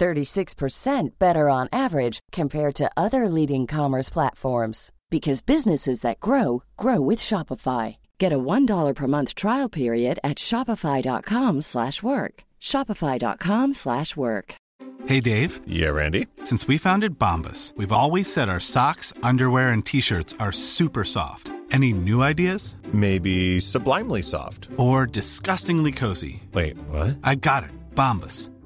36% better on average compared to other leading commerce platforms because businesses that grow grow with Shopify. Get a $1 per month trial period at shopify.com/work. shopify.com/work. Hey Dave. Yeah, Randy. Since we founded Bombus, we've always said our socks, underwear and t-shirts are super soft. Any new ideas? Maybe sublimely soft or disgustingly cozy. Wait, what? I got it. Bombus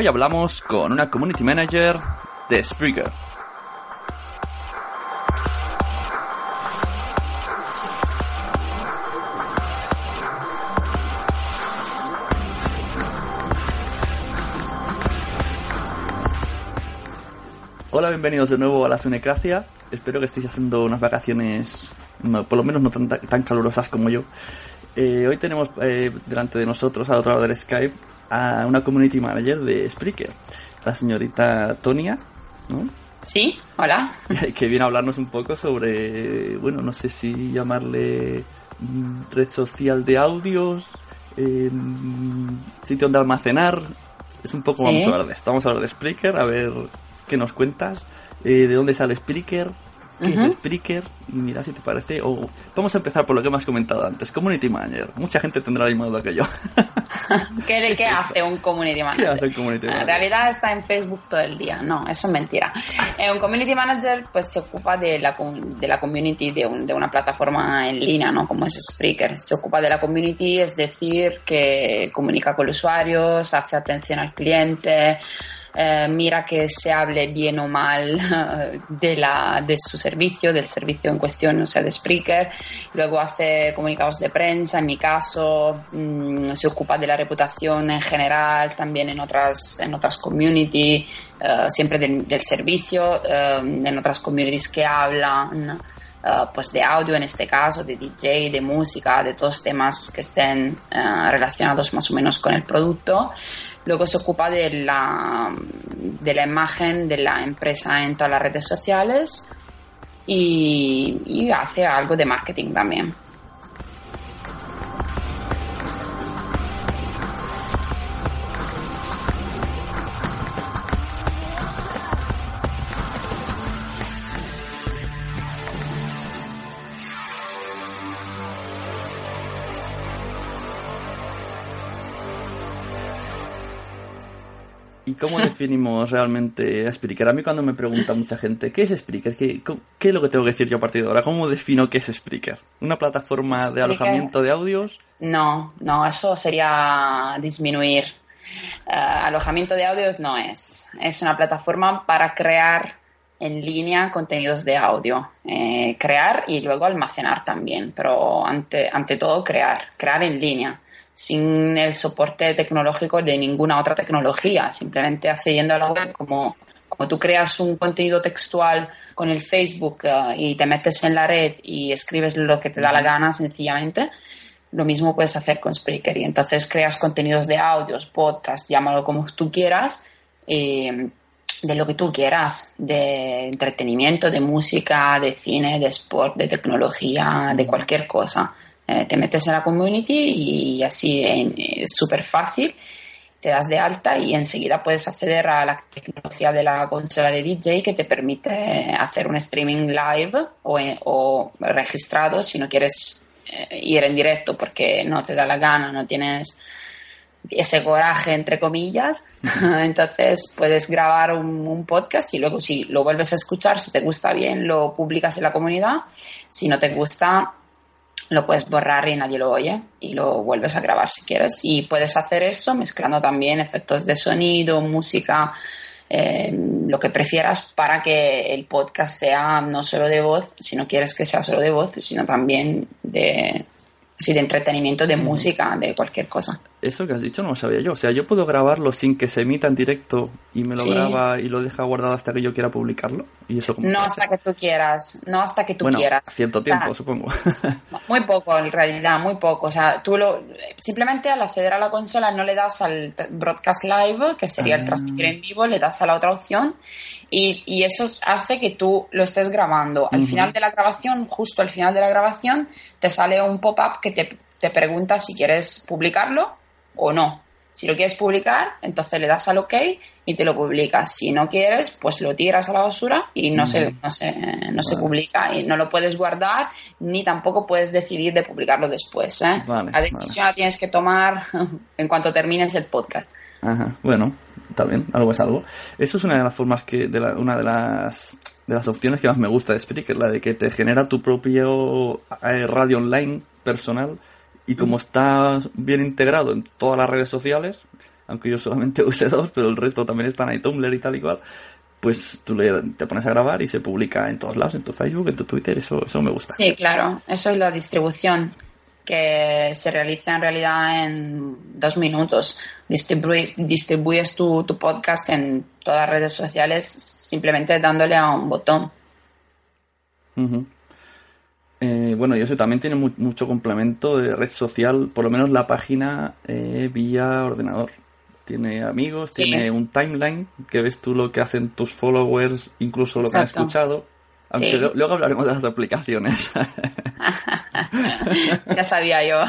Hoy hablamos con una community manager de Spreaker. Hola, bienvenidos de nuevo a la Sunecracia. Espero que estéis haciendo unas vacaciones, por lo menos no tan, tan calurosas como yo. Eh, hoy tenemos eh, delante de nosotros, al otro lado del Skype, a una community manager de Spreaker, la señorita Tonia, ¿no? Sí, hola. Que viene a hablarnos un poco sobre, bueno, no sé si llamarle mm, red social de audios, eh, sitio donde almacenar. Es un poco, vamos a hablar de esto, vamos a hablar de Spreaker, a ver qué nos cuentas, eh, de dónde sale Spreaker, qué es Spreaker y mira si te parece. O vamos a empezar por lo que has comentado antes, Community Manager. Mucha gente tendrá la misma duda que yo. ¿Qué, ¿Qué, hace un Community Manager? ¿Qué hace un Community Manager? En realidad está en Facebook todo el día. No, eso es mentira. Eh, un Community Manager pues se ocupa de la, de la community de, un, de una plataforma en línea, ¿no? Como es Spreaker. Se ocupa de la community, es decir, que comunica con los usuarios, hace atención al cliente, eh, mira que se hable bien o mal de, la, de su servicio, del servicio en cuestión, o sea, de Spreaker. Luego hace comunicados de prensa, en mi caso, mm, se ocupa de la reputación en general, también en otras, en otras community, eh, siempre del, servicio, eh, en otras communities que hablan. Pues de audio en este caso, de DJ, de música, de todos temas que estén relacionados más o menos con el producto. Luego se ocupa de la, de la imagen de la empresa en todas las redes sociales y hace algo de marketing también. Cómo definimos realmente a Spreaker? A mí cuando me pregunta mucha gente, ¿qué es Spreaker? ¿Qué, ¿Qué, es lo que tengo que decir yo a partir de ahora? ¿Cómo defino qué es Spreaker? ¿Una plataforma de alojamiento de audios? No, no, eso sería disminuir. Eh, alojamiento de audios no es. Es una plataforma para crear en línea contenidos de audio. Eh, crear y luego almacenar también, pero ante, ante todo crear, crear en línea sin el soporte tecnológico de ninguna otra tecnología, simplemente accediendo a la web como, como tú creas un contenido textual con el Facebook eh, y te metes en la red y escribes lo que te da la gana sencillamente, lo mismo puedes hacer con Spreaker. Y entonces creas contenidos de audios, podcast, llámalo como tú quieras, de lo que tú quieras, de entretenimiento, de música, de cine, de sport, de tecnología, de cualquier cosa. Eh, te metes en la community y así es súper fácil, te das de alta y enseguida puedes acceder a la tecnología de la consola de DJ que te permite hacer un streaming live o, o registrado si no quieres eh, ir en directo porque no te da la gana, no tienes ese coraje, entre comillas. Entonces puedes grabar un, podcast y luego si lo vuelves a escuchar, si te gusta bien, lo publicas en la comunidad. Si no te gusta, lo puedes borrar y nadie lo oye y lo vuelves a grabar si quieres. Y puedes hacer eso mezclando también efectos de sonido, música, eh, lo que prefieras para que el podcast sea no solo de voz, si no quieres que sea solo de voz, sino también de, sí, de entretenimiento, de música, de cualquier cosa. Eso que has dicho no lo sabía yo. O sea, yo puedo grabarlo sin que se emita en directo y me lo graba y lo deja guardado hasta que yo quiera publicarlo. ¿Y eso no hasta que tú quieras, no hasta que tú bueno, quieras. Cierto tiempo, supongo. muy poco, en realidad, muy poco. O sea, tú lo, simplemente al acceder a la consola no le das al broadcast live, que sería el ah. transmitir en vivo, le das a la otra opción y, y, eso hace que tú lo estés grabando. Al final de la grabación, justo al final de la grabación, te sale un pop-up que te, te pregunta si quieres publicarlo o no. Si lo quieres publicar, entonces le das al OK y te lo publicas. Si no quieres, pues lo tiras a la basura y no, se, no, se, no se publica y no lo puedes guardar ni tampoco puedes decidir de publicarlo después. ¿eh? la decisión la tienes que tomar en cuanto termines el podcast. Ajá, bueno, está bien, algo es algo. Eso es una de las formas que, de una de las, de las opciones que más me gusta de Spreaker, la de que te genera tu propio eh, radio online personal y como está bien integrado en todas las redes sociales, aunque yo solamente use dos, pero el resto también están ahí, Tumblr y tal y cual, pues tú le, te pones a grabar y se publica en todos lados, en tu Facebook, en tu Twitter, eso, eso me gusta. Sí, claro, eso es la distribución que se realiza en realidad en dos minutos. distribuyes tu, tu, podcast en todas las redes sociales simplemente dándole a un botón. Eh, bueno, y eso también tiene mucho complemento de red social, por lo menos la página eh, vía ordenador. Tiene amigos, tiene un timeline que ves tú lo que hacen tus followers, incluso lo que han escuchado aunque luego hablaremos de las aplicaciones. ya sabía yo.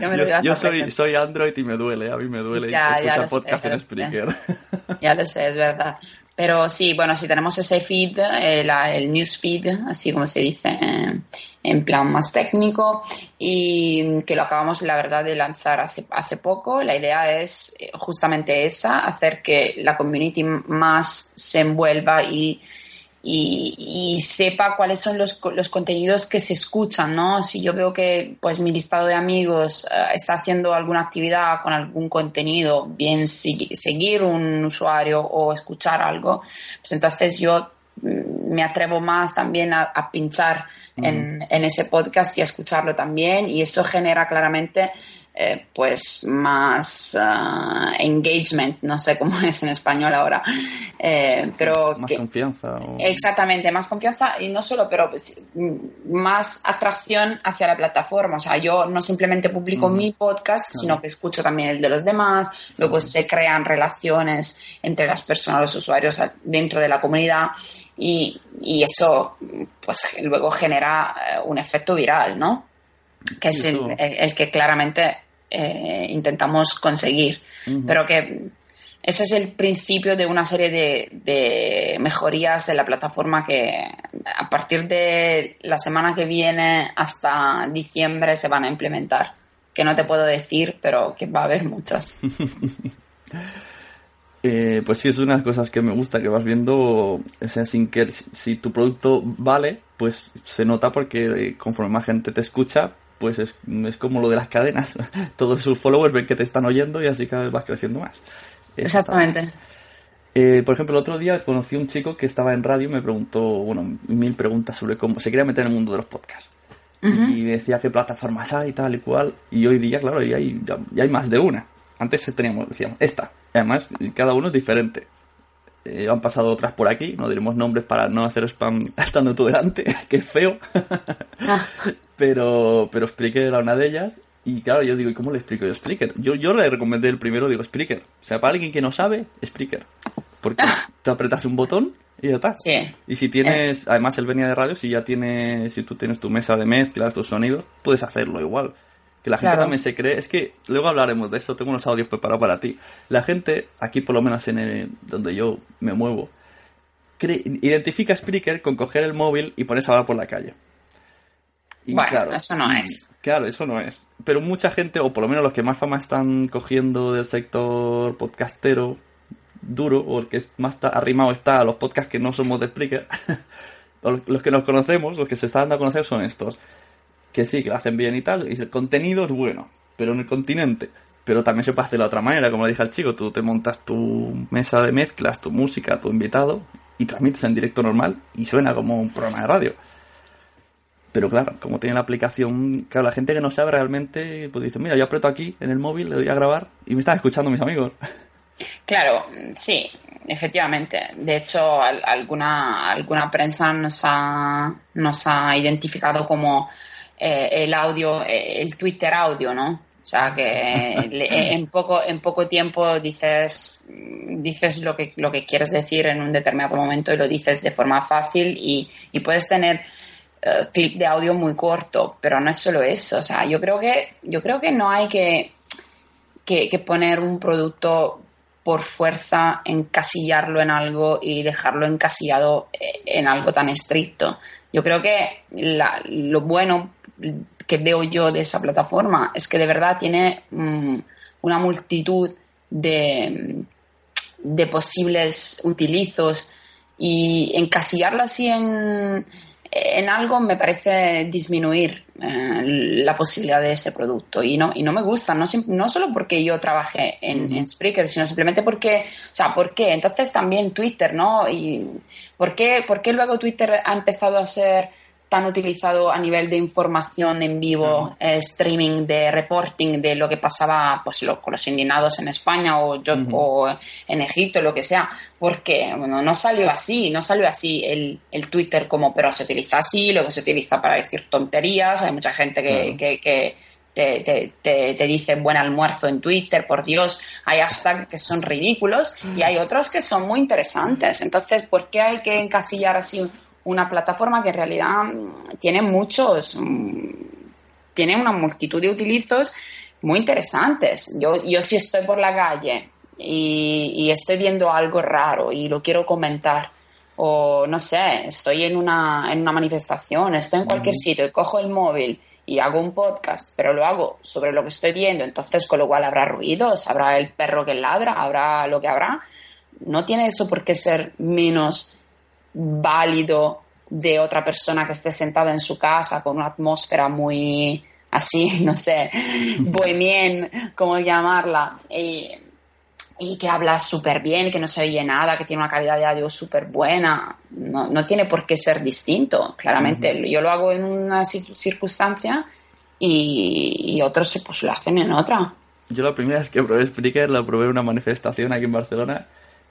yo, soy, soy, Android y me duele, a mí me duele ya, escuchar podcast en Spreaker. ya lo sé, es verdad. Pero sí, bueno, si tenemos ese feed, el, el news feed, así como se dice en plan más técnico y que lo acabamos, la verdad, de lanzar hace, hace poco. La idea es eh, justamente esa, hacer que la community más se envuelva y y, sepa cuáles son los, los, contenidos que se escuchan, ¿no? Si yo veo que pues mi listado de amigos eh, está haciendo alguna actividad con algún contenido, bien seguir un usuario o escuchar algo, pues entonces yo mm, me atrevo más también a, pinchar en, en, ese podcast y a escucharlo también y eso genera claramente eh, pues más ah, engagement, no sé cómo es en español ahora, eh, pero más confianza. Exactamente, más confianza y no solo, pero pues, más atracción hacia la plataforma. O sea, yo no simplemente publico mi podcast, sino que escucho también el de los demás, luego se crean relaciones entre las personas, los usuarios dentro de la comunidad. Y, y eso pues luego genera eh, un efecto viral, ¿no? que es el, que claramente eh, intentamos conseguir. Pero que ese es el principio de una serie de, mejorías de la plataforma que a partir de la semana que viene hasta diciembre se van a implementar. Que no te puedo decir, pero que va a haber muchas. Eh, pues sí, es una de las cosas que me gusta, que vas viendo, o sea, sin que si tu producto vale, pues se nota porque conforme más gente te escucha, pues es, es, como lo de las cadenas. Todos sus followers ven que te están oyendo y así cada vez vas creciendo más. Exactamente. Eh, por ejemplo, el otro día conocí a un chico que estaba en radio y me preguntó, bueno, mil preguntas sobre cómo se quería meter en el mundo de los podcasts. Y decía qué plataformas hay y tal y cual. Y hoy día, claro, ya hay, ya, hay más de una. Antes teníamos, decíamos, esta. Además, cada uno es diferente. Eh, han pasado otras por aquí, no diremos nombres para no hacer spam estando tú delante, que es feo. Ah. pero, pero Spreaker era una de ellas. Y claro, yo digo, ¿y cómo le explico yo Spreaker? Yo, yo le recomendé el primero, digo Spreaker. O sea, para alguien que no sabe, Spreaker. Porque te apretas un botón y ya está. Sí. Y si tienes, además él venía de radio, si ya tienes, si tú tienes tu mesa de mezclas, tus sonidos, puedes hacerlo igual. Que la gente Claro. también se cree, es que luego hablaremos de eso, tengo unos audios preparados para ti. La gente, aquí por lo menos en el- donde yo me muevo, cree- identifica a Spreaker con coger el móvil y ponerse a hablar por la calle. Y Bueno, eso no es. Claro, eso no es. Pero mucha gente, o por lo menos los que más fama están cogiendo del sector podcastero duro, o el que más arrimado está a los podcasts que no somos de Spreaker, los que nos conocemos, los que se están dando a conocer son estos. Que sí, que lo hacen bien y tal, y el contenido es bueno, pero en el continente. Pero también se puede hacer de la otra manera, como le dije al chico, tú te montas tu mesa de mezclas, tu música, tu invitado, y transmites en directo normal, y suena como un programa de radio. Pero claro, como tiene la aplicación, claro, la gente que no sabe realmente, pues dice, mira, yo aprieto aquí en el móvil, le doy a grabar y me están escuchando mis amigos. Claro, sí, efectivamente. De hecho, al- alguna, alguna prensa nos ha, nos ha identificado como eh, el audio, eh, el Twitter audio, ¿no? O sea que le- en poco, en poco tiempo dices, dices lo que, lo que quieres decir en un determinado momento y lo dices de forma fácil y, y puedes tener eh, clip de audio muy corto, pero no es solo eso. O sea, yo creo que, yo creo que no hay que, que, que poner un producto por fuerza, encasillarlo en algo y dejarlo encasillado eh, en algo tan estricto. Yo creo que la- lo bueno que veo yo de esa plataforma es que de verdad tiene mm, una multitud de, de posibles utilizos y encasillarlo así en, en algo me parece disminuir eh, la posibilidad de ese producto y no, y no me gusta, no, no solo porque yo trabajé en, en Spreaker, sino simplemente porque, o sea, ¿por qué? Entonces también Twitter, ¿no? Y ¿por qué, por qué luego Twitter ha empezado a ser tan utilizado a nivel de información en vivo, eh, streaming, de reporting de lo que pasaba pues, lo- con los indignados en España o, yo, o en Egipto, lo que sea, porque bueno, no salió así, no salió así el, el Twitter como, pero se utiliza así, luego se utiliza para decir tonterías, hay mucha gente que, que, que te, te, te, te dice buen almuerzo en Twitter, por Dios, hay hashtags que son ridículos y hay otros que son muy interesantes. Entonces, ¿por qué hay que encasillar así una plataforma que en realidad mm, tiene muchos, mm, tiene una multitud de utilizos muy interesantes? Yo, yo si estoy por la calle y, y estoy viendo algo raro y lo quiero comentar, o no sé, estoy en una, en una manifestación, estoy en cualquier sitio y cojo el móvil y hago un podcast, pero lo hago sobre lo que estoy viendo, entonces con lo cual habrá ruidos, habrá el perro que ladra, habrá lo que habrá. No tiene eso por qué ser menos válido de otra persona que esté sentada en su casa con una atmósfera muy así, no sé, bohemien, como llamarla, y, y que habla súper bien, que no se oye nada, que tiene una calidad de audio súper buena. No, no tiene por qué ser distinto, claramente. Yo lo hago en una ci- circunstancia y, y otros pues lo hacen en otra. Yo la primera vez que probé Spreaker la probé en una manifestación aquí en Barcelona.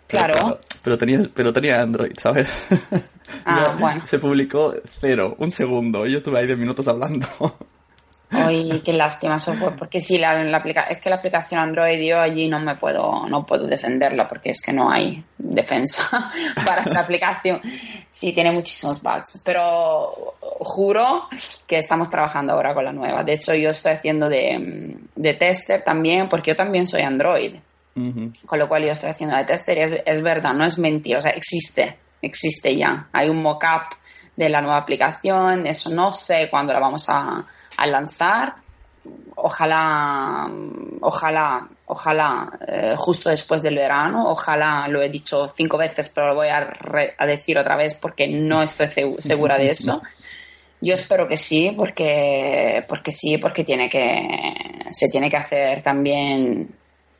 Claro. Pero, pero tenía, pero tenía Android, ¿sabes? Ah, bueno. Se publicó cero, un segundo. Yo estuve ahí 10 minutos hablando. Ay, qué lástima eso fue, porque sí, la, la aplica- es que la aplicación Android yo allí no me puedo, no puedo defenderla porque es que no hay defensa para esa aplicación. Sí, tiene muchísimos bugs, pero juro que estamos trabajando ahora con la nueva. De hecho, yo estoy haciendo de, de tester también, porque yo también soy Android. Ujú. Con lo cual yo estoy haciendo de tester y es, es verdad, no es mentira, o sea, existe, existe ya. Hay un mock-up de la nueva aplicación, eso no sé cuándo la vamos a, a lanzar. Ojalá, ojalá, ojalá, eh, justo después del verano, ojalá, lo he dicho cinco veces, pero lo voy a, a decir otra vez porque no estoy segu- segura de eso. Yo espero que sí, porque, porque sí, porque tiene que, se tiene que hacer también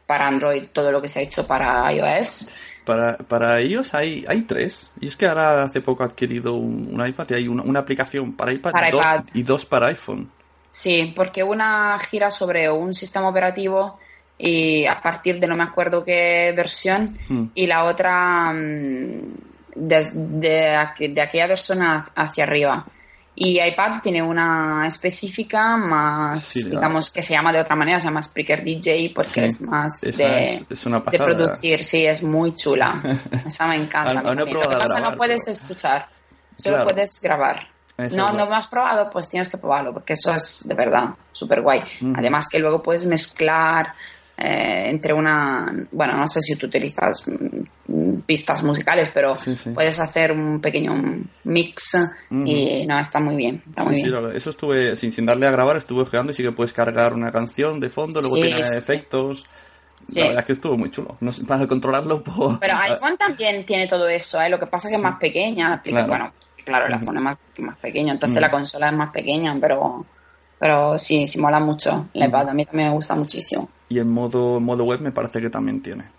para Android todo lo que se ha hecho para iOS. Para, para ellos hay, hay tres. Y es que ahora hace poco he adquirido un, un iPad y hay una, una aplicación para iPad, Para dos- iPad. y dos para iPhone. Sí, porque una gira sobre un sistema operativo y a partir de no me acuerdo qué versión Hmm. y la otra mm, de, de aqu- de aquella versión ha- hacia arriba. Y iPad tiene una específica más, Sí, digamos, que se llama de otra manera, se llama Spreaker DJ porque Sí, es más de, es- es una de pasada. producir. Sí, es muy chula. Esa me encanta. No pasa grabar, no puedes pero- escuchar, solo Claro. puedes grabar. Eso no, no lo has probado, pues tienes que probarlo, porque eso es de verdad súper guay. Además que luego puedes mezclar eh, entre una, bueno, no sé si tú utilizas mm, pistas musicales, pero Sí, sí. puedes hacer un pequeño mix y no, está muy bien, está muy Sí, bien. eso estuve, sin, sin darle a grabar, estuve ojeando y sí que puedes cargar una canción de fondo, luego tiene efectos. Sí. La verdad es que estuvo muy chulo. No sé, para controlarlo un poco. Pero iPhone también tiene todo eso, ¿eh? lo que pasa es que es más pequeña. la aplica- Claro. Bueno, claro, el iPhone es más, más pequeño, entonces la consola es más pequeña, pero, pero sí, sí mola mucho. El iPad a mí también me gusta muchísimo. Y en modo, modo web me parece que también tiene. Lo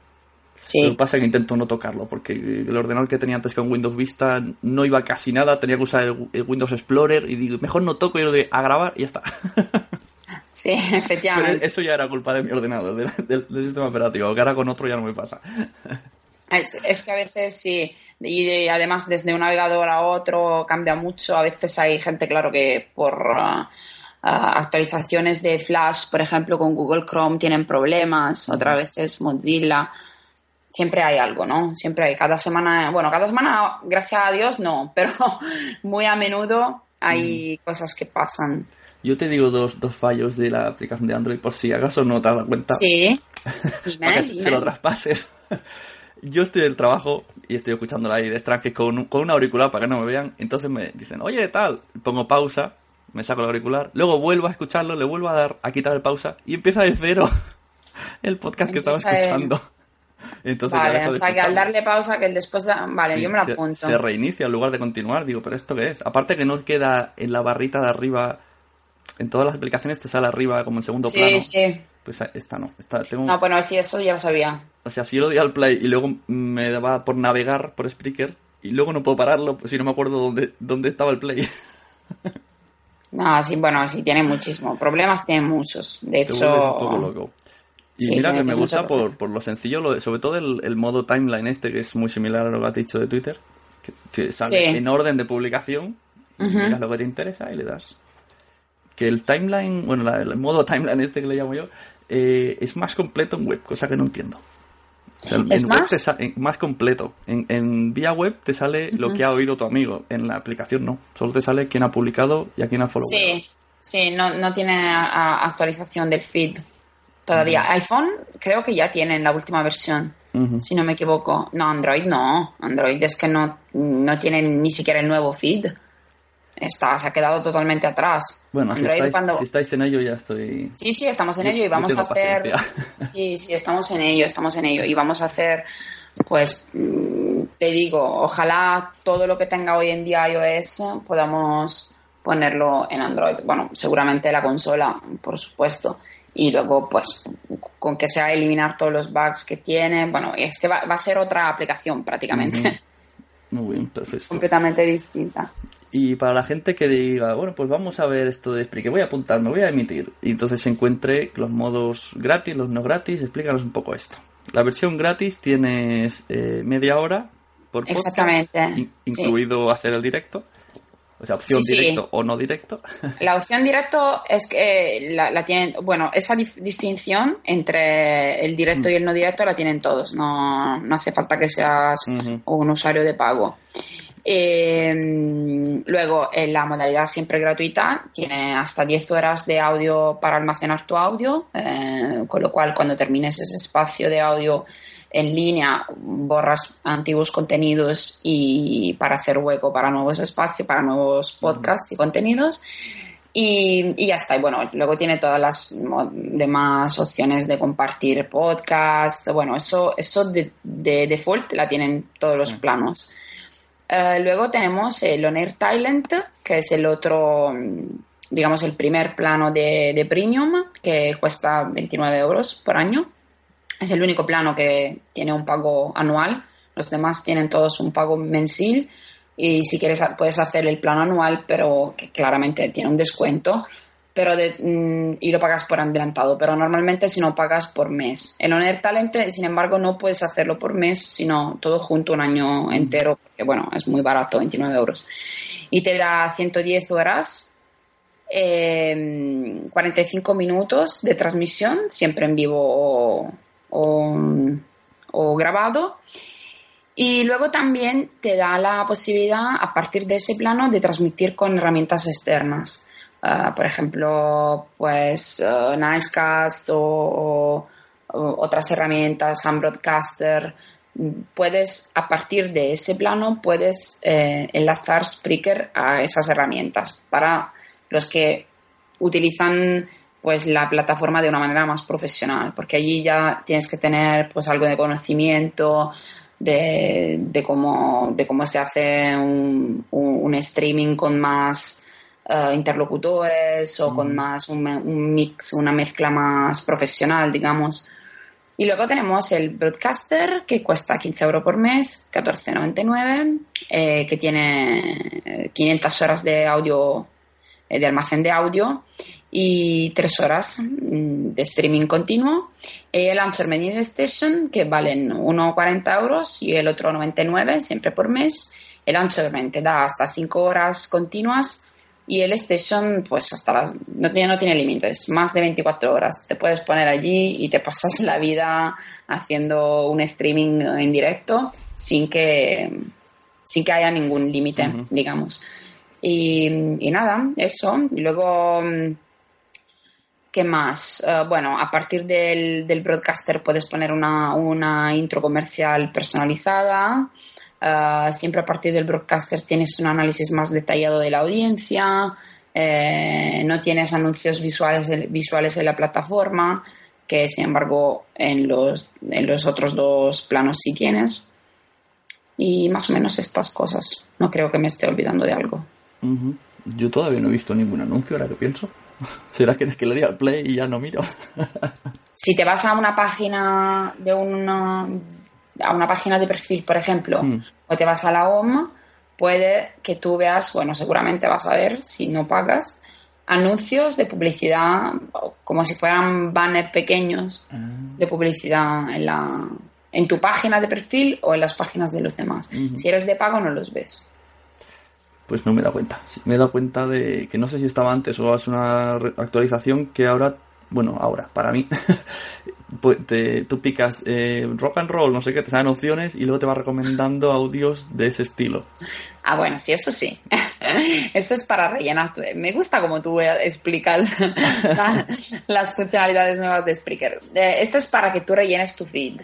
Sí, que pasa es que intento no tocarlo, porque el ordenador que tenía antes con Windows Vista no iba casi nada, tenía que usar el, el Windows Explorer y digo, mejor no toco y lo de a grabar y ya está. sí, Pero efectivamente. eso ya era culpa de mi ordenador, del, del- del sistema operativo, que ahora con otro ya no me pasa. Es, es que a veces sí, y de- además desde un navegador a otro cambia mucho. A veces hay gente, claro, que por actualizaciones de Flash, por ejemplo, con Google Chrome tienen problemas, otras veces Mozilla. Siempre hay algo, ¿no? Siempre hay. Cada semana, bueno, cada semana, gracias a Dios, no, pero muy a menudo hay cosas que pasan. Yo te digo dos, dos fallos de la aplicación de Android por si acaso no te has dado cuenta. Sí. Dime, dime. se lo traspases. Yo estoy en el trabajo y estoy escuchándola ahí de extranjero con, un- con un auricular para que no me vean. Entonces me dicen, oye, tal. Pongo pausa, me saco el auricular, luego vuelvo a escucharlo, le vuelvo a dar a quitar el pausa y empieza de cero el podcast que estaba Empieza escuchando. Entonces Vale, o sea que al darle pausa, que el después de... Vale, Sí, yo me lo apunto. Se, reinicia en lugar de continuar. Digo, ¿pero esto qué es? Aparte que no queda en la barrita de arriba. En todas las aplicaciones te sale arriba como en segundo Sí, plano. sí. Pues esta no. Esta, tengo, No, bueno, sí, eso ya lo sabía. O sea, si yo lo di al play y luego me daba por navegar por Spreaker y luego no puedo pararlo pues si no me acuerdo dónde, dónde estaba el play. No, sí, bueno, sí, tiene muchísimos problemas, tiene muchos. De hecho, loco. Y Sí, mira que me gusta por, por lo sencillo, lo de- sobre todo el, el modo timeline este, que es muy similar a lo que has dicho de Twitter, que, que sale Sí. en orden de publicación, Ujú. miras lo que te interesa y le das. Que el timeline, bueno, la- el modo timeline este que le llamo yo, eh, es más completo en web, cosa que no entiendo. O sea, ¿Es en web más? te sa- en- más completo. En, en vía web te sale lo que ha oído tu amigo. En la aplicación no. Solo te sale quién ha publicado y a quién ha followed. sí, sí, no, no tiene a- actualización del feed todavía. iPhone creo que ya tiene en la última versión, si no me equivoco. No, Android no. Android es que no, no tiene ni siquiera el nuevo feed. Está, se ha quedado totalmente atrás. Bueno, si Android estáis, cuando- si estáis en ello ya estoy... Sí, sí, estamos en Yo- ello y vamos a hacer. paciencia. Sí, sí, estamos en ello, estamos en ello y vamos a hacer, pues, mm, te digo, ojalá todo lo que tenga hoy en día iOS podamos ponerlo en Android. Bueno, seguramente la consola, por supuesto. Y luego, pues, con que sea eliminar todos los bugs que tiene. Bueno, es que va, va a ser otra aplicación prácticamente. Muy bien, perfecto. completamente distinta. Y para la gente que diga, bueno, pues vamos a ver esto de Spreaker, voy a apuntar, me voy a emitir. Y entonces se encuentre los modos gratis, los no gratis, explícanos un poco esto. La versión gratis tienes eh, media hora por podcast, Exactamente, in- sí. incluido hacer el directo. O sea, opción Sí, sí. directo o no directo. La opción directo es que la, la tienen, bueno, esa distinción entre el directo y el no directo la tienen todos, no, no hace falta que seas un usuario de pago. Eh, luego, en la modalidad siempre gratuita, tiene hasta 10 horas de audio para almacenar tu audio, eh, con lo cual cuando termines ese espacio de audio en línea, borras antiguos contenidos y para hacer hueco para nuevos espacios, para nuevos podcasts y contenidos. Y, y ya está. Y bueno, luego tiene todas las demás opciones de compartir podcast. Bueno, eso, eso de, de default la tienen todos los planos. Eh, luego tenemos el On Air Talent, que es el otro, mm, digamos, el primer plano de, de premium, que cuesta 29 euros por año. Es el único plano que tiene un pago anual. Los demás tienen todos un pago mensil. Y si quieres, puedes hacer el plano anual, pero que claramente tiene un descuento. Pero mm, y lo pagas por adelantado, pero normalmente si no pagas por mes. En Honor Talent, sin embargo, no puedes hacerlo por mes, sino todo junto un año entero, porque bueno, es muy barato, 29 euros. Y te da 110 horas, 45 em, minutos de transmisión, siempre en vivo o grabado. Y luego también te da la posibilidad, a partir de ese plano, de transmitir con herramientas externas. Ah, por ejemplo, pues uh, Nicecast o, otras herramientas, Sam Broadcaster. Puedes, a partir de ese plano, puedes eh, enlazar Spreaker a esas herramientas para los que utilizan pues la plataforma de una manera más profesional, porque allí ya tienes que tener pues algo de conocimiento de cómo, de cómo se hace un streaming con más eh, interlocutores o con más un, mix, una mezcla más profesional, digamos. Y luego tenemos el Broadcaster, que cuesta 15 euros por mes, 14,99, eh, que tiene 500 horas de audio, eh, de almacén de audio y 3 horas mm, de streaming continuo. Y el Launcher Media Station, que valen 1,40 euros y el otro 99, siempre por mes. El Launcher te da hasta 5 horas continuas y el Station, pues hasta las. No, no tiene límites, más de 24 horas. Te puedes poner allí y te pasas la vida haciendo un streaming en directo sin que, sin que haya ningún límite, digamos. Y, nada, eso. Y luego. ¿Qué más? Eh, bueno, a partir del, del broadcaster puedes poner una, una intro comercial personalizada. Ah, siempre a partir del broadcaster tienes un análisis más detallado de la audiencia, eh, no tienes anuncios visuales, visuales en la plataforma, que sin embargo en los, en los otros dos planos sí tienes. Y más o menos estas cosas. No creo que me esté olvidando de algo. Yo todavía no he visto ningún anuncio, ahora que pienso. ¿Será que es que le di al play y ya no miro? si te vas a una página de una, a una página de perfil, por ejemplo, hmm. o te vas a la home, puede que tú veas, bueno, seguramente vas a ver, si no pagas, anuncios de publicidad, como si fueran banners pequeños ah. de publicidad en, la, en tu página de perfil o en las páginas de los demás. Si eres de pago, no los ves. Pues no me he dado cuenta. Me he dado cuenta de que no sé si estaba antes o es una actualización que ahora bueno, ahora, para mí, pues tú picas eh, rock and roll, no sé qué, te salen opciones y luego te va recomendando audios de ese estilo. Ah, bueno, sí, eso sí. Esto es para rellenar. Me gusta como tú explicas las funcionalidades nuevas de Spreaker. Eh, esto es para que tú rellenes tu feed.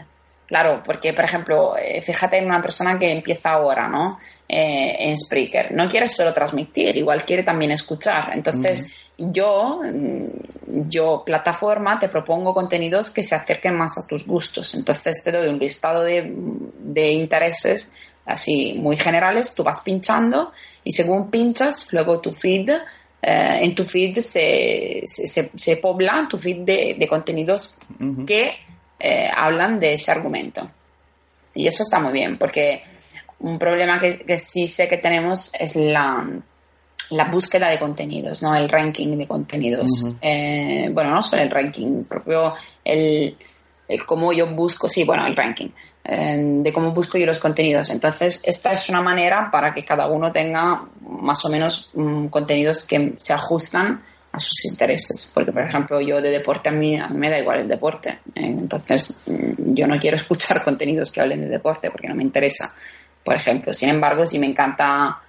Claro, porque, por ejemplo, eh, fíjate en una persona que empieza ahora, ¿no? Eh, en Spreaker. No quiere solo transmitir, igual quiere también escuchar. Entonces, yo, mm, yo, plataforma, te propongo contenidos que se acerquen más a tus gustos. Entonces, te doy un listado de, intereses así muy generales, tú vas pinchando y según pinchas, luego tu feed eh, en tu feed se, se, se, pobla tu feed de, contenidos que eh, hablan de ese argumento. Y eso está muy bien, porque un problema que, sí sé que tenemos es la, la, búsqueda de contenidos, ¿no? El ranking de contenidos. Eh, bueno, no solo el ranking, propio el, el, cómo yo busco, sí, bueno, el ranking, eh, de cómo busco yo los contenidos. Entonces, esta es una manera para que cada uno tenga más o menos mm, contenidos que se ajustan a sus intereses. Porque, por ejemplo, yo de deporte a mí, me da igual el deporte. ¿eh? Entonces, mm, yo no quiero escuchar contenidos que hablen de deporte porque no me interesa, por ejemplo. Sin embargo, si me encanta,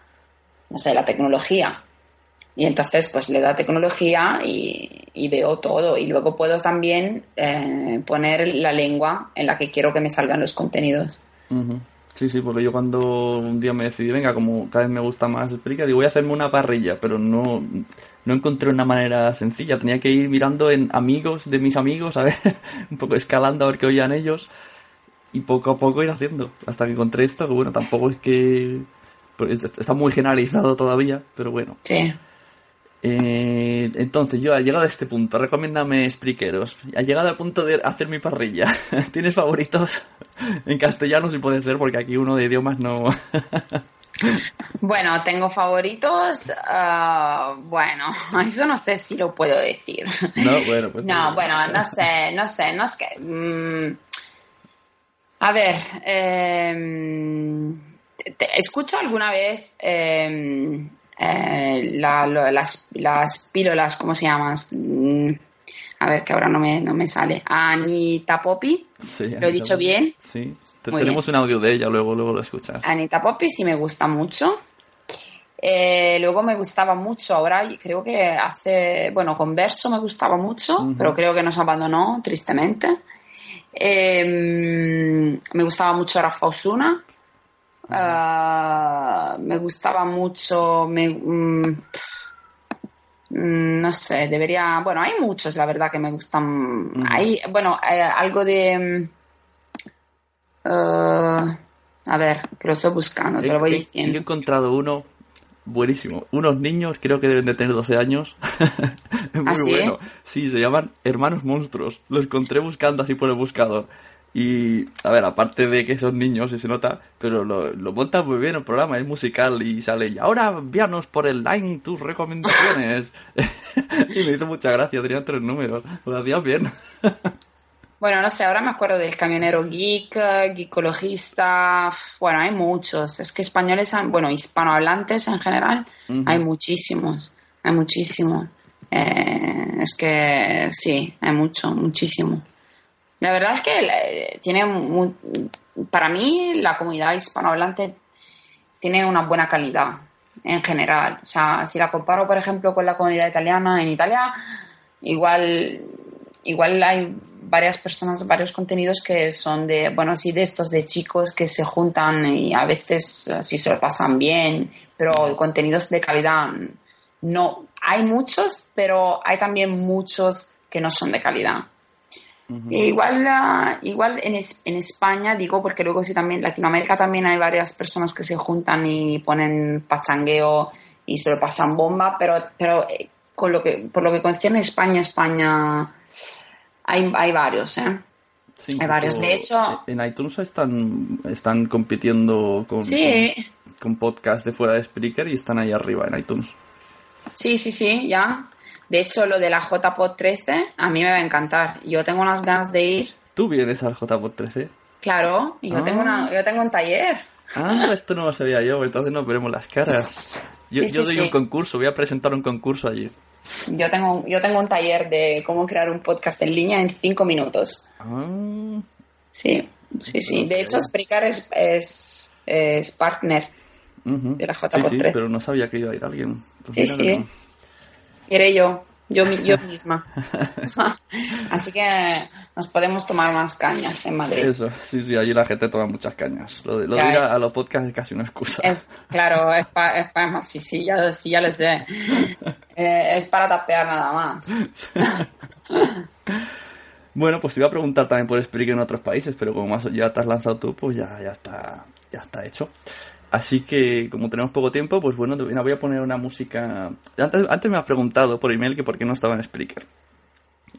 no sé, la tecnología. Y entonces, pues le da tecnología y, veo todo. Y luego puedo también eh, poner la lengua en la que quiero que me salgan los contenidos. Sí, sí, porque yo cuando un día me decidí, venga, como cada vez me gusta más explica, digo, voy a hacerme una parrilla, pero no, no encontré una manera sencilla. Tenía que ir mirando en amigos de mis amigos, a ver, un poco escalando a ver qué oían ellos y poco a poco ir haciendo. Hasta que encontré esto, que bueno, tampoco es que pues, está muy generalizado todavía, pero bueno. Sí. Eh, entonces, yo al llegado a este punto, recomiéndame expliqueros. Ha llegado al punto de hacer mi parrilla. ¿Tienes favoritos? en castellano si puede ser, porque aquí uno de idiomas no. Bueno, tengo favoritos. ah, bueno, eso no sé si lo puedo decir. No, bueno, pues. No, bueno, no sé, no sé, no es que. mm, a ver, te- te- escucho alguna vez em, eh, la- las, las pílulas, ¿cómo se llaman? A ver, que ahora no me, no me sale. Anita Poppy. Sí, ¿Lo he dicho bien? Sí. Muy tenemos un audio de ella, luego, luego lo escuchas. Anita Poppy sí me gusta mucho. Eh, luego me gustaba mucho, ahora creo que hace, bueno, Converso me gustaba mucho, pero creo que nos abandonó tristemente. Eh, me gustaba mucho Rafa Osuna. Ah, me gustaba mucho, me, mm, no sé, debería, bueno, hay muchos, la verdad, que me gustan. Hay, bueno, eh, algo de... mm, eh, a ver, que lo estoy buscando, te lo voy diciendo. he encontrado uno buenísimo. Unos niños, creo que deben de tener 12 años. es muy ¿Ah, sí? bueno. Sí, se llaman Hermanos Monstruos. Lo encontré buscando así por el buscador. Y, a ver, aparte de que son niños, y se nota, pero lo, lo muy bien el programa, es musical y sale. Y ahora envíanos por el line tus recomendaciones. y me hizo mucha gracia, tenían tres números. Lo hacías bien. Bueno, no sé, ahora me acuerdo del camionero geek, geekologista, bueno, hay muchos. Es que españoles, han- bueno, hispanohablantes en general, hay muchísimos, hay muchísimos. Eh, es que sí, hay mucho, muchísimo. La verdad es que eh, tiene, para mí, la comunidad hispanohablante tiene una buena calidad en general. O sea, si la comparo, por ejemplo, con la comunidad italiana, en Italia, igual, igual hay varias personas, varios contenidos que son de, bueno, sí, de estos de chicos que se juntan y a veces sí se lo pasan bien, pero contenidos de calidad no. Hay muchos, pero hay también muchos que no son de calidad. E Igual, igual en, es- en España, digo, porque luego sí también, Latinoamérica también hay varias personas que se juntan y ponen pachangueo y se lo pasan bomba, pero, pero eh, con lo que, por lo que concierne España, España, hay, hay varios, ¿eh? Sí, Hay varios. De hecho- en iTunes están, están compitiendo con, Sí, con, con podcasts de fuera de Spreaker y están ahí arriba en iTunes. sí, sí, sí, ya. De hecho, lo de la JPod 13 a mí me va a encantar. Yo tengo unas ganas de ir, ¿Tú vienes al JPod 13? claro, y yo, Ah. tengo, una, yo tengo un taller. Ah, esto no lo sabía yo, entonces nos veremos las caras. Yo, Sí, sí, yo doy sí. un concurso, voy a presentar un concurso allí. Yo tengo, yo tengo un taller de cómo crear un podcast en línea en cinco minutos. Ah, Sí, sí, sí. De hecho, Spreaker es, es, es partner. De la Sí, JPod sí, 13. pero no sabía que iba a ir alguien. Pues Sí, sí. no. Iré yo, yo, yo misma. Así que nos podemos tomar más cañas en Madrid. Eso, sí, sí, allí la gente toma muchas cañas. Lo de, lo de Ya, ir eh. a, a los podcasts es casi una excusa. Es- claro, es para... sí, sí, ya, sí, ya lo sé. Eh, es para tapear nada más. Bueno, pues te iba a preguntar también por Spreaker en otros países, pero como más ya te has lanzado tú, pues ya, ya está, ya está hecho. Así que, como tenemos poco tiempo, pues bueno, voy a poner una música. Antes, antes me has preguntado por email que por qué no estaba en Spreaker.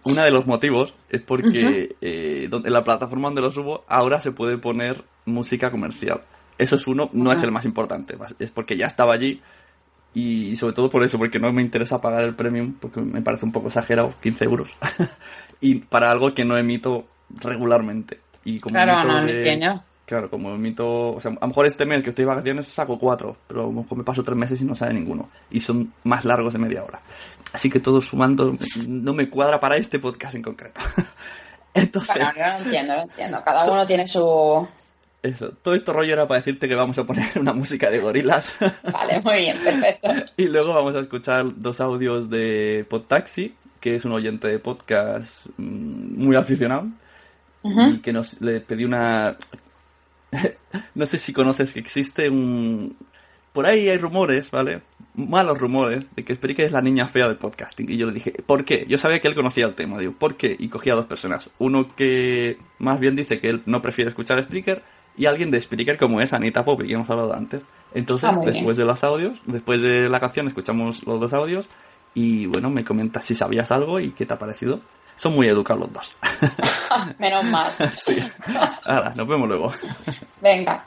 Uno de los motivos es porque eh, donde, en la plataforma donde lo subo ahora se puede poner música comercial. Eso es uno, no es el más importante, es porque ya estaba allí y sobre todo por eso, porque no me interesa pagar el premium, porque me parece un poco exagerado, 15 euros. y para algo que no emito regularmente. Y como Claro, no, de-. Claro, como emito, o sea, a lo mejor este mes que estoy de vacaciones saco cuatro, pero a lo mejor me paso tres meses y no sale ninguno. Y son más largos de media hora. Así que todo sumando no me cuadra para este podcast en concreto. Entonces, Bueno, yo lo entiendo, lo entiendo. Cada uno tiene su... eso, todo esto rollo era para decirte que vamos a poner una música de gorilas. Vale, muy bien, perfecto. Y luego vamos a escuchar dos audios de Podtaxi, que es un oyente de podcast mm, muy aficionado. Y que nos le pedí una. no sé si conoces que existe un. Por ahí hay rumores, ¿vale? Malos rumores de que Spreaker es la niña fea del podcasting. Y yo le dije, ¿por qué? Yo sabía que él conocía el tema. Digo, ¿por qué? Y cogí a dos personas. Uno que más bien dice que él no prefiere escuchar Spreaker. Y alguien de Spreaker como es Anita Poppy, que hemos hablado antes. Entonces, Ah, después de los audios, después de la canción, escuchamos los dos audios. Y bueno, me comentas si sabías algo y qué te ha parecido. Son muy educados los dos. Menos mal. Ahora, nos vemos luego. Venga.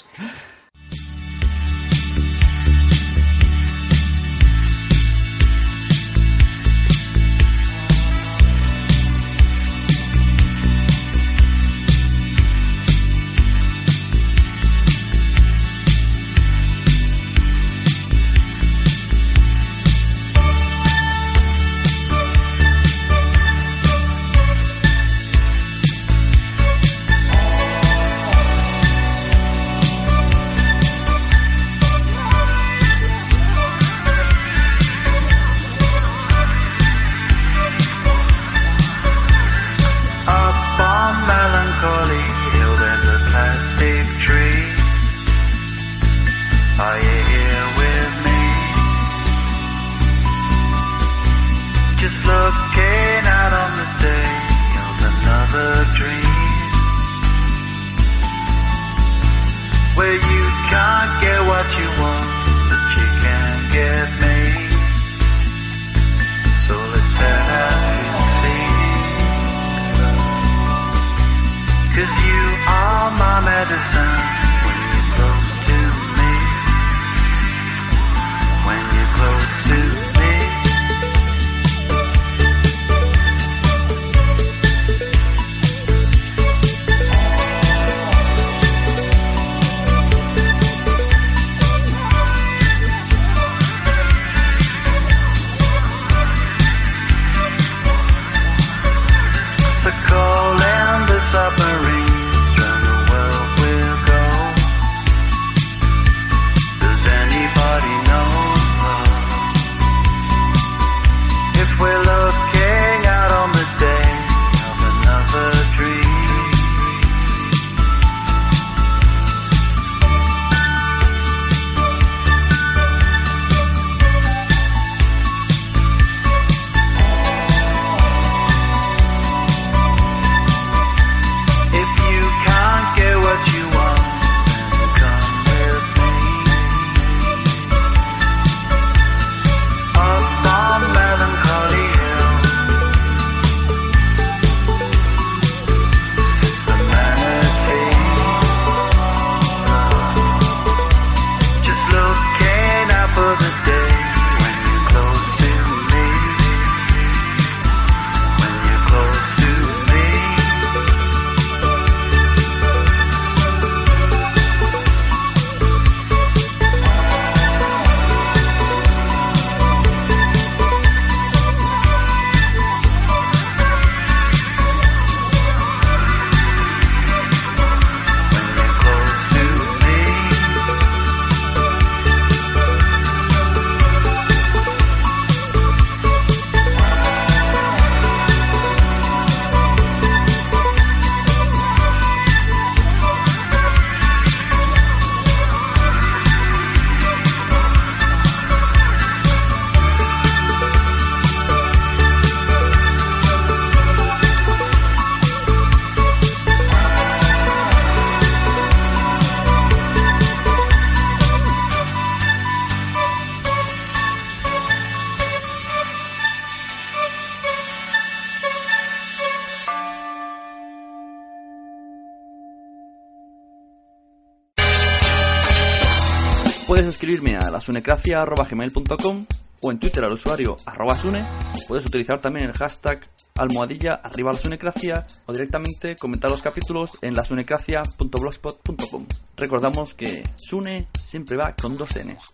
Escribirme a lasunecracia.gmail.com o en Twitter al usuario arroba sune. Puedes utilizar también el hashtag almohadilla arriba la sunecracia o directamente comentar los capítulos en lasunecracia.blogspot.com. Recordamos que Sune siempre va con dos Ns.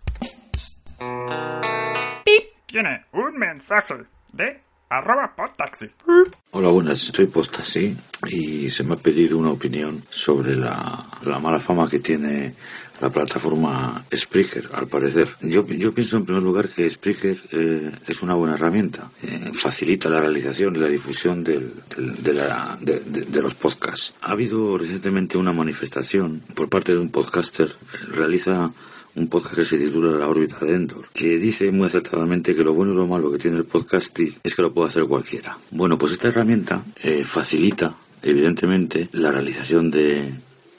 Tiene un mensaje de arroba podtaxi. Hola, buenas, soy Postaxi y se me ha pedido una opinión sobre la, la mala fama que tiene la plataforma Spreaker, al parecer. Yo, yo pienso en primer lugar que Spreaker eh, es una buena herramienta. Eh, facilita la realización y la difusión del- de los podcasts. Ha habido recientemente una manifestación por parte de un podcaster. eh, Realiza un podcast que se titula La órbita de Endor, que dice muy acertadamente que lo bueno y lo malo que tiene el podcasting es que lo puede hacer cualquiera. Bueno, pues esta herramienta eh, facilita, evidentemente, la realización de,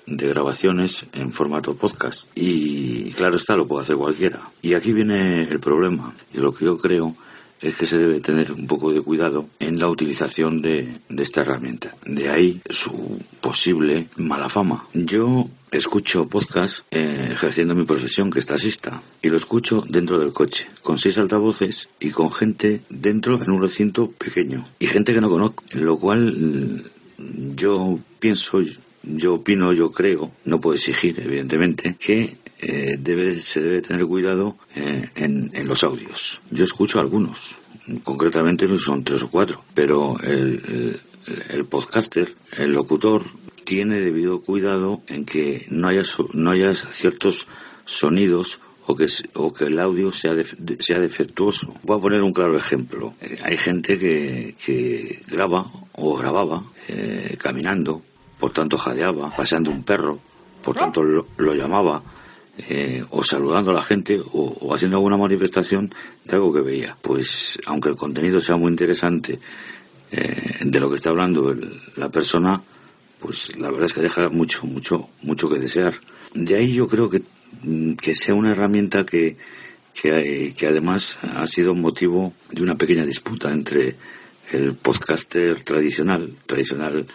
de grabaciones en formato podcast. Y claro está, lo puede hacer cualquiera. Y aquí viene el problema, y lo que yo creo es que se debe tener un poco de cuidado en la utilización de, de esta herramienta. De ahí su posible mala fama. Yo escucho podcast eh, ejerciendo mi profesión, que es taxista, y lo escucho dentro del coche, con seis altavoces y con gente dentro en un recinto pequeño, y gente que no conozco, lo cual yo pienso, yo opino, yo creo, no puedo exigir, evidentemente, que eh, debe, se debe tener cuidado eh, en, en los audios. Yo escucho algunos, concretamente son tres o cuatro, pero el, podcaster, el locutor, tiene debido cuidado en que no haya, no haya ciertos sonidos o que, o que el audio sea, sea defectuoso. Voy a poner un claro ejemplo. Eh, hay gente que, que graba o grababa eh, caminando, por tanto jadeaba, paseando un perro, por tanto lo, lo llamaba eh, o saludando a la gente o, haciendo alguna manifestación de algo que veía. Pues aunque el contenido sea muy interesante eh, de lo que está hablando la persona, pues la verdad es que deja mucho, mucho, mucho que desear. De ahí yo creo que, mm, que sea una herramienta que, que, que además ha sido motivo de una pequeña disputa entre el podcaster tradicional, tradicional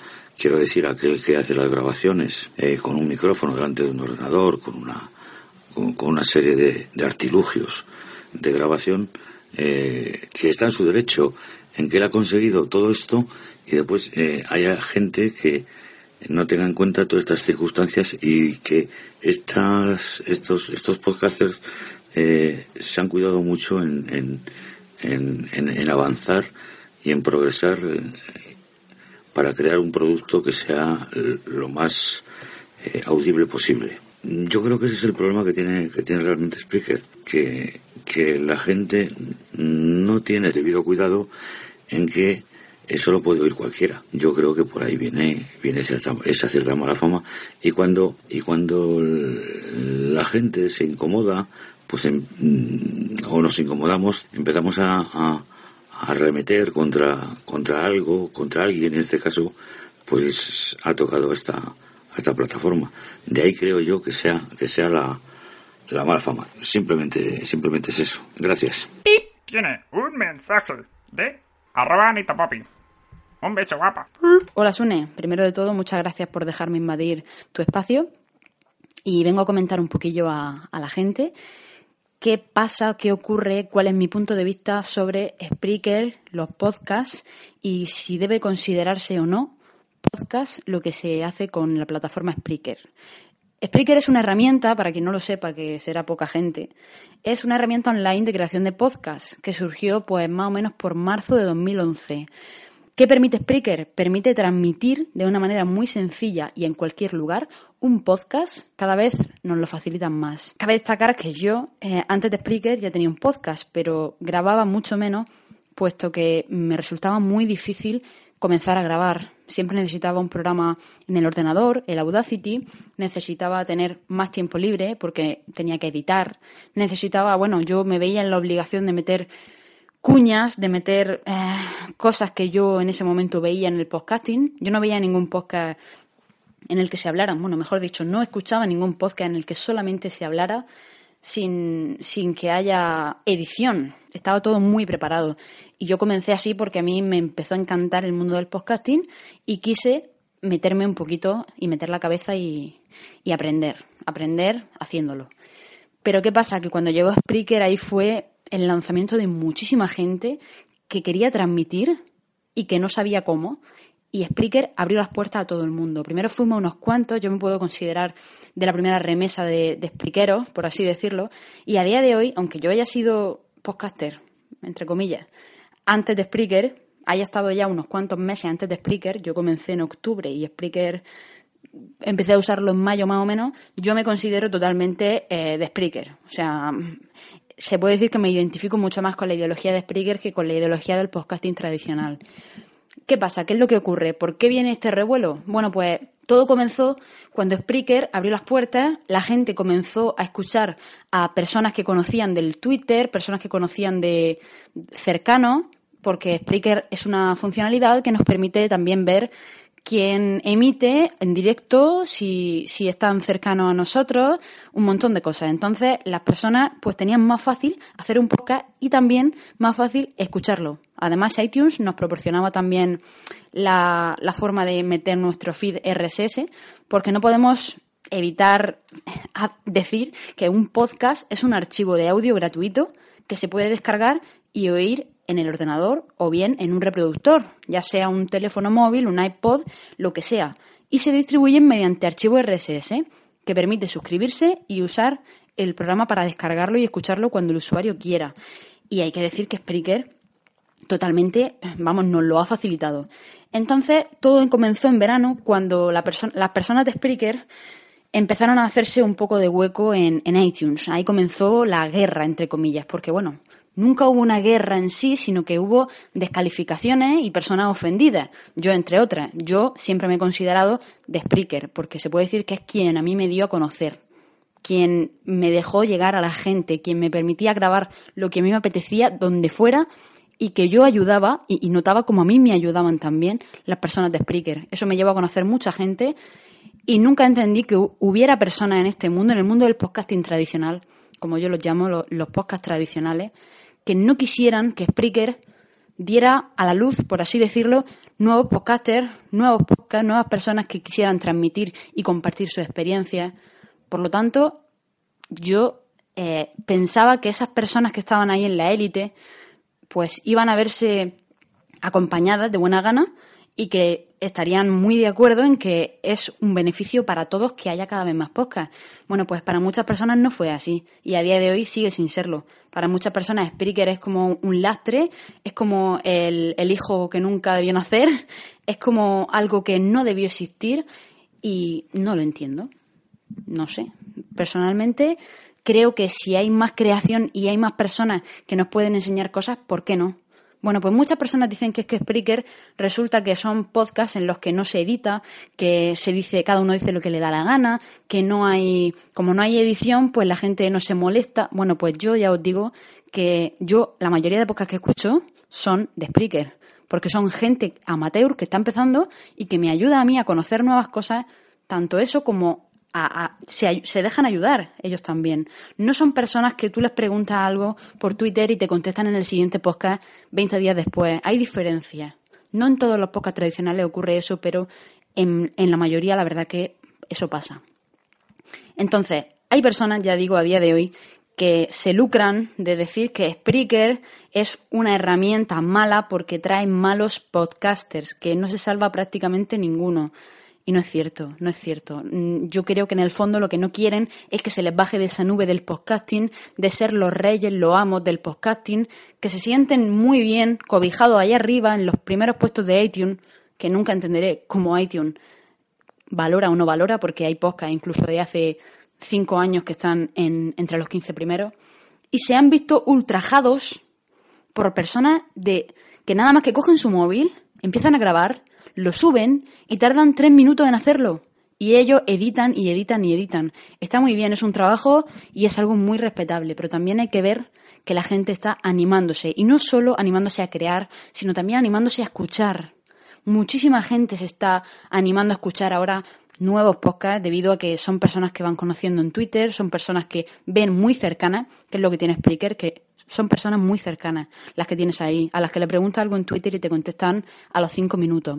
quiero decir aquel que hace las grabaciones eh, con un micrófono delante de un ordenador, con una, con, una serie de, artilugios de grabación, eh, que está en su derecho en que él ha conseguido todo esto y después eh, haya gente que no tenga en cuenta todas estas circunstancias y que estas, estos, estos podcasters se han cuidado mucho en, en, en, avanzar y en progresar para crear un producto que sea lo más eh, audible posible. Yo creo que ese es el problema que tiene, que tiene realmente Spreaker, que, que la gente no tiene debido cuidado en que eso lo puede oír cualquiera. Yo creo que por ahí viene, viene esa cierta mala fama y cuando, y cuando la gente se incomoda, pues em, o nos incomodamos, empezamos a arremeter contra, contra algo, contra alguien, en este caso, pues ha tocado esta, esta plataforma. De ahí creo yo que sea, que sea la, la mala fama. Simplemente, simplemente es eso. Gracias. Tiene un mensaje de arroba Anita Poppy. Un beso guapa. Hola Sune, primero de todo muchas gracias por dejarme invadir tu espacio y vengo a comentar un poquillo a, a la gente qué pasa, qué ocurre, cuál es mi punto de vista sobre Spreaker, los podcasts y si debe considerarse o no podcast lo que se hace con la plataforma Spreaker. Spreaker es una herramienta, para quien no lo sepa, que será poca gente, es una herramienta online de creación de podcasts que surgió pues más o menos por marzo de 2011. ¿Qué permite Spreaker? Permite transmitir de una manera muy sencilla y en cualquier lugar un podcast. Cada vez nos lo facilitan más. Cabe destacar que yo, eh, antes de Spreaker, ya tenía un podcast, pero grababa mucho menos, puesto que me resultaba muy difícil comenzar a grabar. Siempre necesitaba un programa en el ordenador, el Audacity, necesitaba tener más tiempo libre porque tenía que editar, necesitaba, bueno, yo me veía en la obligación de meter cuñas, de meter eh, cosas que yo en ese momento veía en el podcasting. Yo no veía ningún podcast en el que se hablaran, bueno, mejor dicho, no escuchaba ningún podcast en el que solamente se hablara sin, sin que haya edición. Estaba todo muy preparado. Y yo comencé así porque a mí me empezó a encantar el mundo del podcasting y quise meterme un poquito y meter la cabeza y, y aprender, aprender haciéndolo. Pero ¿qué pasa? Que cuando llegó Spreaker ahí fue el lanzamiento de muchísima gente que quería transmitir y que no sabía cómo. Y Spreaker abrió las puertas a todo el mundo. Primero fuimos unos cuantos, yo me puedo considerar de la primera remesa de, de por así decirlo. Y a día de hoy, aunque yo haya sido podcaster, entre comillas, antes de Spreaker, haya estado ya unos cuantos meses antes de Spreaker, yo comencé en octubre y Spreaker empecé a usarlo en mayo más o menos, yo me considero totalmente eh, de Spreaker. O sea, se puede decir que me identifico mucho más con la ideología de Spreaker que con la ideología del podcasting tradicional. ¿Qué pasa? ¿Qué es lo que ocurre? ¿Por qué viene este revuelo? Bueno, pues todo comenzó cuando Spreaker abrió las puertas, la gente comenzó a escuchar a personas que conocían del Twitter, personas que conocían de cercanos, porque Spreaker es una funcionalidad que nos permite también ver quien emite en directo, si, si están cercanos a nosotros, un montón de cosas. Entonces, las personas pues tenían más fácil hacer un podcast y también más fácil escucharlo. Además, iTunes nos proporcionaba también la, la forma de meter nuestro feed RSS, porque no podemos evitar decir que un podcast es un archivo de audio gratuito que se puede descargar y oír en el ordenador o bien en un reproductor, ya sea un teléfono móvil, un iPod, lo que sea, y se distribuyen mediante archivo RSS, que permite suscribirse y usar el programa para descargarlo y escucharlo cuando el usuario quiera. Y hay que decir que Spreaker totalmente, vamos, nos lo ha facilitado. Entonces, todo comenzó en verano cuando las personas de Spreaker empezaron a hacerse un poco de hueco en, en iTunes. Ahí comenzó la guerra, entre comillas, porque bueno, Nunca hubo una guerra en sí, sino que hubo descalificaciones y personas ofendidas. Yo, entre otras, yo siempre me he considerado de Spreaker, porque se puede decir que es quien a mí me dio a conocer. quien me dejó llegar a la gente, quien me permitía grabar lo que a mí me apetecía donde fuera y que yo ayudaba y, notaba como a mí me ayudaban también las personas de Spreaker. Eso me llevó a conocer mucha gente y nunca entendí que hu- hubiera personas en este mundo, en el mundo del podcasting tradicional, como yo los llamo, lo- los, podcasts tradicionales, que no quisieran que Spreaker diera a la luz, por así decirlo, nuevos podcasters, nuevos podcasts, nuevas personas que quisieran transmitir y compartir sus experiencias. Por lo tanto, yo eh, pensaba que esas personas que estaban ahí en la élite, pues iban a verse acompañadas de buena gana y que estarían muy de acuerdo en que es un beneficio para todos que haya cada vez más podcasts. Bueno, pues para muchas personas no fue así y a día de hoy sigue sin serlo. Para muchas personas Spreaker es como un lastre, es como el, el hijo que nunca debió nacer, es como algo que no debió existir y no lo entiendo. No sé. Personalmente creo que si hay más creación y hay más personas que nos pueden enseñar cosas, ¿por qué no? Bueno, pues muchas personas dicen que es que Spreaker resulta que son podcasts en los que no se edita, que se dice, cada uno dice lo que le da la gana, que no hay, como no hay edición, pues la gente no se molesta. Bueno, pues yo ya os digo que yo, la mayoría de podcasts que escucho son de Spreaker, porque son gente amateur que está empezando y que me ayuda a mí a conocer nuevas cosas, tanto eso como a- se dejan ayudar ellos también. No son personas que tú les preguntas algo por Twitter y te contestan en el siguiente podcast 20 días después. Hay diferencias. No en todos los podcasts tradicionales ocurre eso, pero en, en la mayoría la verdad que eso pasa. Entonces, hay personas, ya digo, a día de hoy, que se lucran de decir que Spreaker es una herramienta mala porque trae malos podcasters, que no se salva prácticamente ninguno. Y no es cierto, no es cierto. Mm, Yo creo que en el fondo lo que no quieren es que se les baje de esa nube del podcasting, de ser los reyes, los amos del podcasting, que se sienten muy bien cobijados allá arriba en los primeros puestos de iTunes, que nunca entenderé cómo iTunes valora o no valora, porque hay podcasts incluso de hace cinco años que están en, entre los 15 primeros, y se han visto ultrajados por personas de que nada más que cogen su móvil, empiezan a grabar, lo suben y tardan tres minutos en hacerlo. Y ellos editan y editan y editan. Está muy bien, es un trabajo y es algo muy respetable, pero también hay que ver que la gente está animándose. Y no solo animándose a crear, sino también animándose a escuchar. Muchísima gente se está animando a escuchar ahora nuevos podcasts debido a que son personas que van conociendo en Twitter, son personas que ven muy cercanas, que es lo que tiene Spreaker, que son personas muy cercanas las que tienes ahí, a las que le preguntas algo en Twitter y te contestan a los cinco minutos.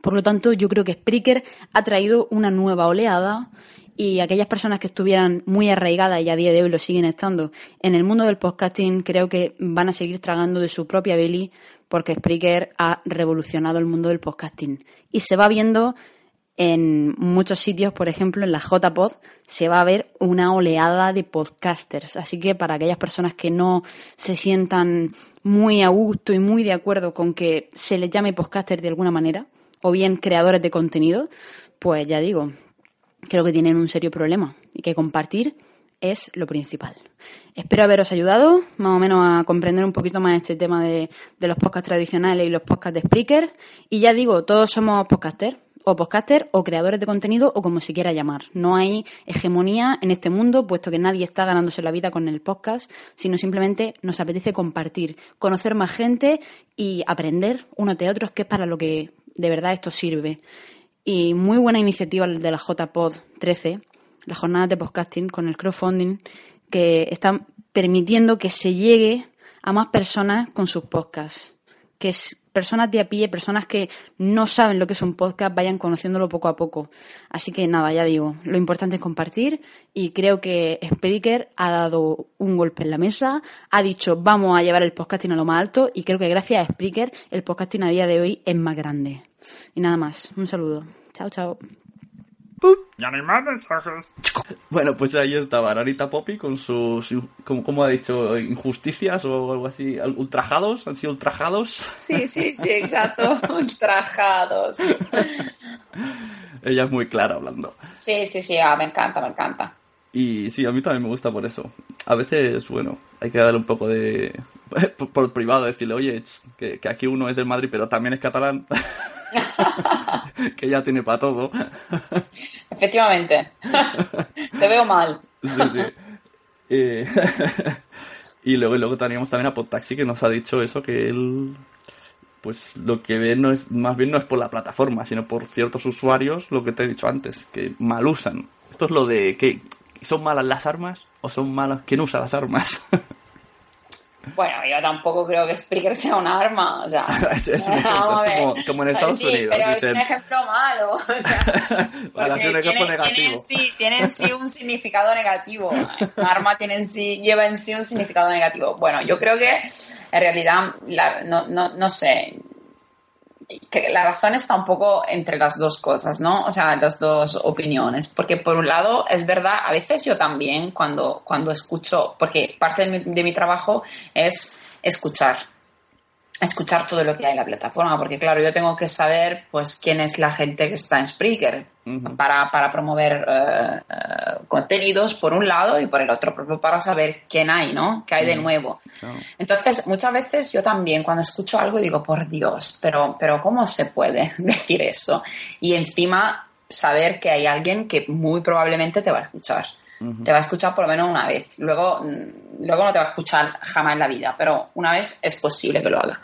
Por lo tanto, yo creo que Spreaker ha traído una nueva oleada y aquellas personas que estuvieran muy arraigadas y a día de hoy lo siguen estando en el mundo del podcasting, creo que van a seguir tragando de su propia belly porque Spreaker ha revolucionado el mundo del podcasting. Y se va viendo en muchos sitios, por ejemplo, en la JPod, se va a ver una oleada de podcasters. Así que para aquellas personas que no se sientan muy a gusto y muy de acuerdo con que se les llame podcaster de alguna manera, o bien creadores de contenido, pues ya digo, creo que tienen un serio problema y que compartir es lo principal. Espero haberos ayudado más o menos a comprender un poquito más este tema de, los podcasts tradicionales y los podcasts de Spreaker. Y ya digo, todos somos podcasters, o podcaster o creadores de contenido o como se quiera llamar. No hay hegemonía en este mundo, puesto que nadie está ganándose la vida con el podcast, sino simplemente nos apetece compartir, conocer más gente y aprender unos de otros, que es para lo que de verdad esto sirve. Y muy buena iniciativa de la JPod 13, las jornadas de podcasting con el crowdfunding, que están permitiendo que se llegue a más personas con sus podcasts. Que es personas de a pie, personas que no saben lo que es un podcast, vayan conociéndolo poco a poco. Así que nada, ya digo, lo importante es compartir y creo que Spreaker ha dado un golpe en la mesa, ha dicho vamos a llevar el podcasting a lo más alto y creo que gracias a Spreaker el podcasting a día de hoy es más grande. Y nada más, un saludo. Chao, chao. Ya no hay más mensajes. Bueno, pues ahí estaba Anita Poppy con sus, como, como ha dicho, injusticias o algo así, ultrajados, han sido ultrajados. Sí, sí, sí, exacto, ultrajados. Ella es muy clara hablando. Sí, sí, sí, ah, me encanta, me encanta. Y sí, a mí también me gusta por eso. A veces, bueno, hay que darle un poco de... Por, por privado, decirle, oye, que, que aquí uno es del Madrid, pero también es catalán. que ya tiene para todo. Efectivamente. Te veo mal. Sí, sí. Eh, y luego, y luego teníamos también a Podtaxi que nos ha dicho eso, que él pues lo que ve no es más bien no es por la plataforma, sino por ciertos usuarios, lo que te he dicho antes, que mal usan. Esto es lo de que son malas las armas o son malas quien usa las armas. Bueno, yo tampoco creo que Spreaker sea un arma. O sea, es, es un ejemplo, es como, como en Estados sí, Unidos. Pero dicen, es un ejemplo malo. O sea, un ejemplo tiene, negativo. tiene en sí, tiene en sí un significado negativo. Un arma tiene en sí, lleva en sí un significado negativo. Bueno, yo creo que en realidad, la- no, no, no sé, que la razón está un poco entre las dos cosas, ¿no? O sea, las dos opiniones. Porque por un lado, es verdad, a veces yo también cuando, cuando escucho, porque parte de mi, de mi trabajo es escuchar, escuchar todo lo que hay en la plataforma, porque claro, yo tengo que saber pues quién es la gente que está en Spreaker para, para promover eh, eh, contenidos por un lado y por el otro, propio para saber quién hay, ¿no? ¿Qué hay de nuevo? Entonces, muchas veces yo también cuando escucho algo digo, por Dios, pero, pero ¿cómo se puede decir eso? Y encima saber que hay alguien que muy probablemente te va a escuchar. Te va a escuchar por lo menos una vez. Luego, mm, luego no te va a escuchar jamás en la vida, pero una vez es posible que lo haga.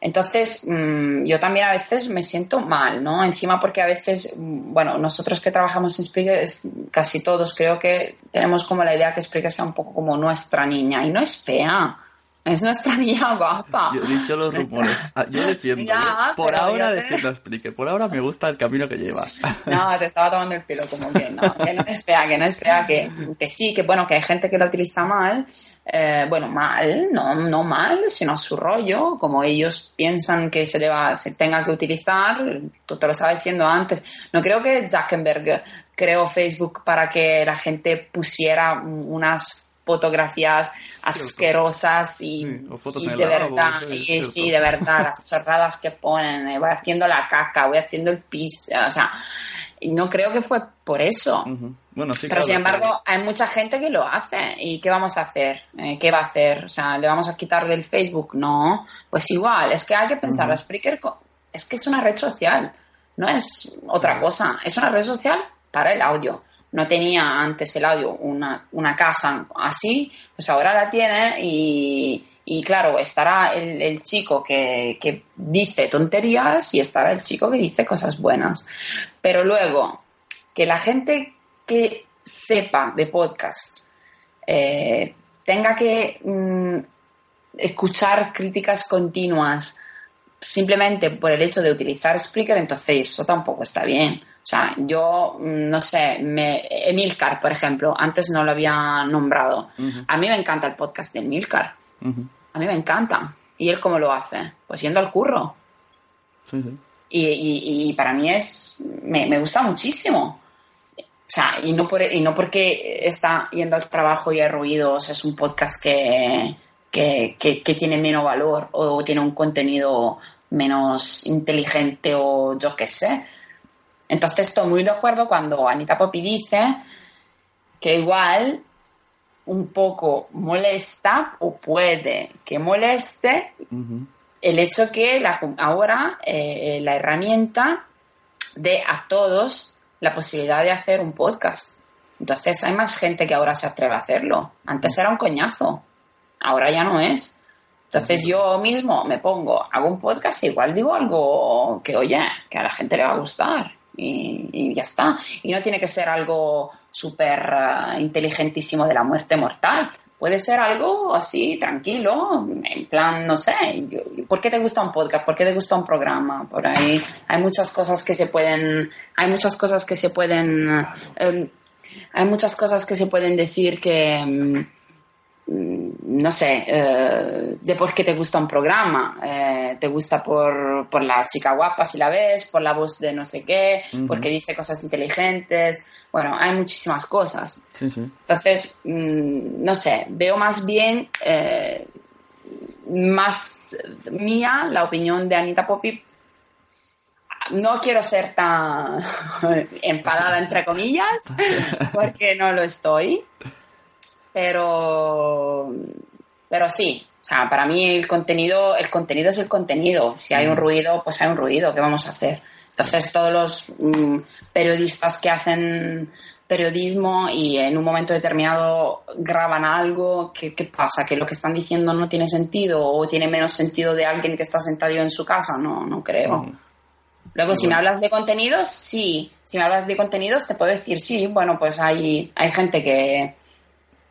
Entonces, mm, yo también a veces me siento mal, ¿no? Encima porque a veces, mm, bueno, nosotros que trabajamos en Spreaker, casi todos creo que tenemos como la idea que Spreaker sea un poco como nuestra niña, y no es fea, es nuestra niña guapa. Yo he dicho los rumores. Ah, Yo defiendo. Ya. Por ahora te- defiendo Spreaker. Por ahora me gusta el camino que llevas. No, te estaba tomando el pelo como que no, que no es fea, que no es fea, que, que sí, que bueno, que hay gente que lo utiliza mal, eh, bueno, mal, no, no mal, sino a su rollo, como ellos piensan que se deba, se tenga que utilizar, tú te lo estaba diciendo antes, no creo que Zuckerberg creó Facebook para que la gente pusiera unas fotografías asquerosas y, o fotos y de lavabo, verdad, sí, y sí, de verdad, las chorradas que ponen, eh, voy haciendo la caca, voy haciendo el pis, o sea, no creo que fue por eso. Bueno, sí, Pero claro, sin embargo, hay mucha gente que lo hace. ¿Y qué vamos a hacer? Eh, ¿Qué va a hacer? O sea, ¿le vamos a quitar del Facebook? No. Pues igual, es que hay que pensar, la Spreaker co- es que es una red social, no es otra cosa, es una red social para el audio. No tenía antes el audio una, una casa así, pues ahora la tiene y, y claro, estará el, chico que, que dice tonterías y estará el chico que dice cosas buenas. Pero luego, que la gente que sepa de podcast eh, tenga que mm, escuchar críticas continuas simplemente por el hecho de utilizar Spreaker, entonces eso tampoco está bien. O sea, yo, mm, no sé, me, Emilcar, por ejemplo, antes no lo había nombrado. A mí me encanta el podcast de Emilcar. A mí me encanta. ¿Y él cómo lo hace? Pues yendo al curro. Sí, sí. Y, y- y para mí es. Me, me gusta muchísimo. O sea, y no, por, y no porque está yendo al trabajo y hay ruidos, es un podcast que, que, que- que tiene menos valor o tiene un contenido menos inteligente o yo qué sé. Entonces estoy muy de acuerdo cuando Anita Poppy dice que igual un poco molesta o puede que moleste el hecho que la- ahora eh, la herramienta dé a todos la posibilidad de hacer un podcast. Entonces hay más gente que ahora se atreve a hacerlo. Antes era un coñazo, ahora ya no es. Entonces yo mismo me pongo, hago un podcast e igual digo algo que, oye, que a la gente le va a gustar y, y ya está. Y no tiene que ser algo súper eh, inteligentísimo de la muerte mortal. Puede ser algo así, tranquilo, en plan, no sé, ¿por qué te gusta un podcast? ¿Por qué te gusta un programa? Por ahí hay muchas cosas que se pueden, hay muchas cosas que se pueden, eh, hay muchas cosas que se pueden decir que, mm, no sé, eh, de por qué te gusta un programa. Eh, te gusta por, por la chica guapa si la ves, por la voz de no sé qué, Ujú. porque dice cosas inteligentes. Bueno, hay muchísimas cosas. Sí, sí. Entonces, mm, no sé, veo más bien, eh, más mía la opinión de Anita Poppy. No quiero ser tan enfadada, entre comillas, porque no lo estoy. Pero, pero sí, o sea, para mí el contenido, el contenido es el contenido. Si hay un ruido, pues hay un ruido, ¿qué vamos a hacer? Entonces todos los mm, periodistas que hacen periodismo y en un momento determinado graban algo, ¿qué, qué pasa? ¿Que lo que están diciendo no tiene sentido o tiene menos sentido de alguien que está sentado en su casa? No, no creo. Mm. Luego, Sí, si me hablas de contenidos, sí. Si me hablas de contenidos, te puedo decir, sí, bueno, pues hay, hay gente que,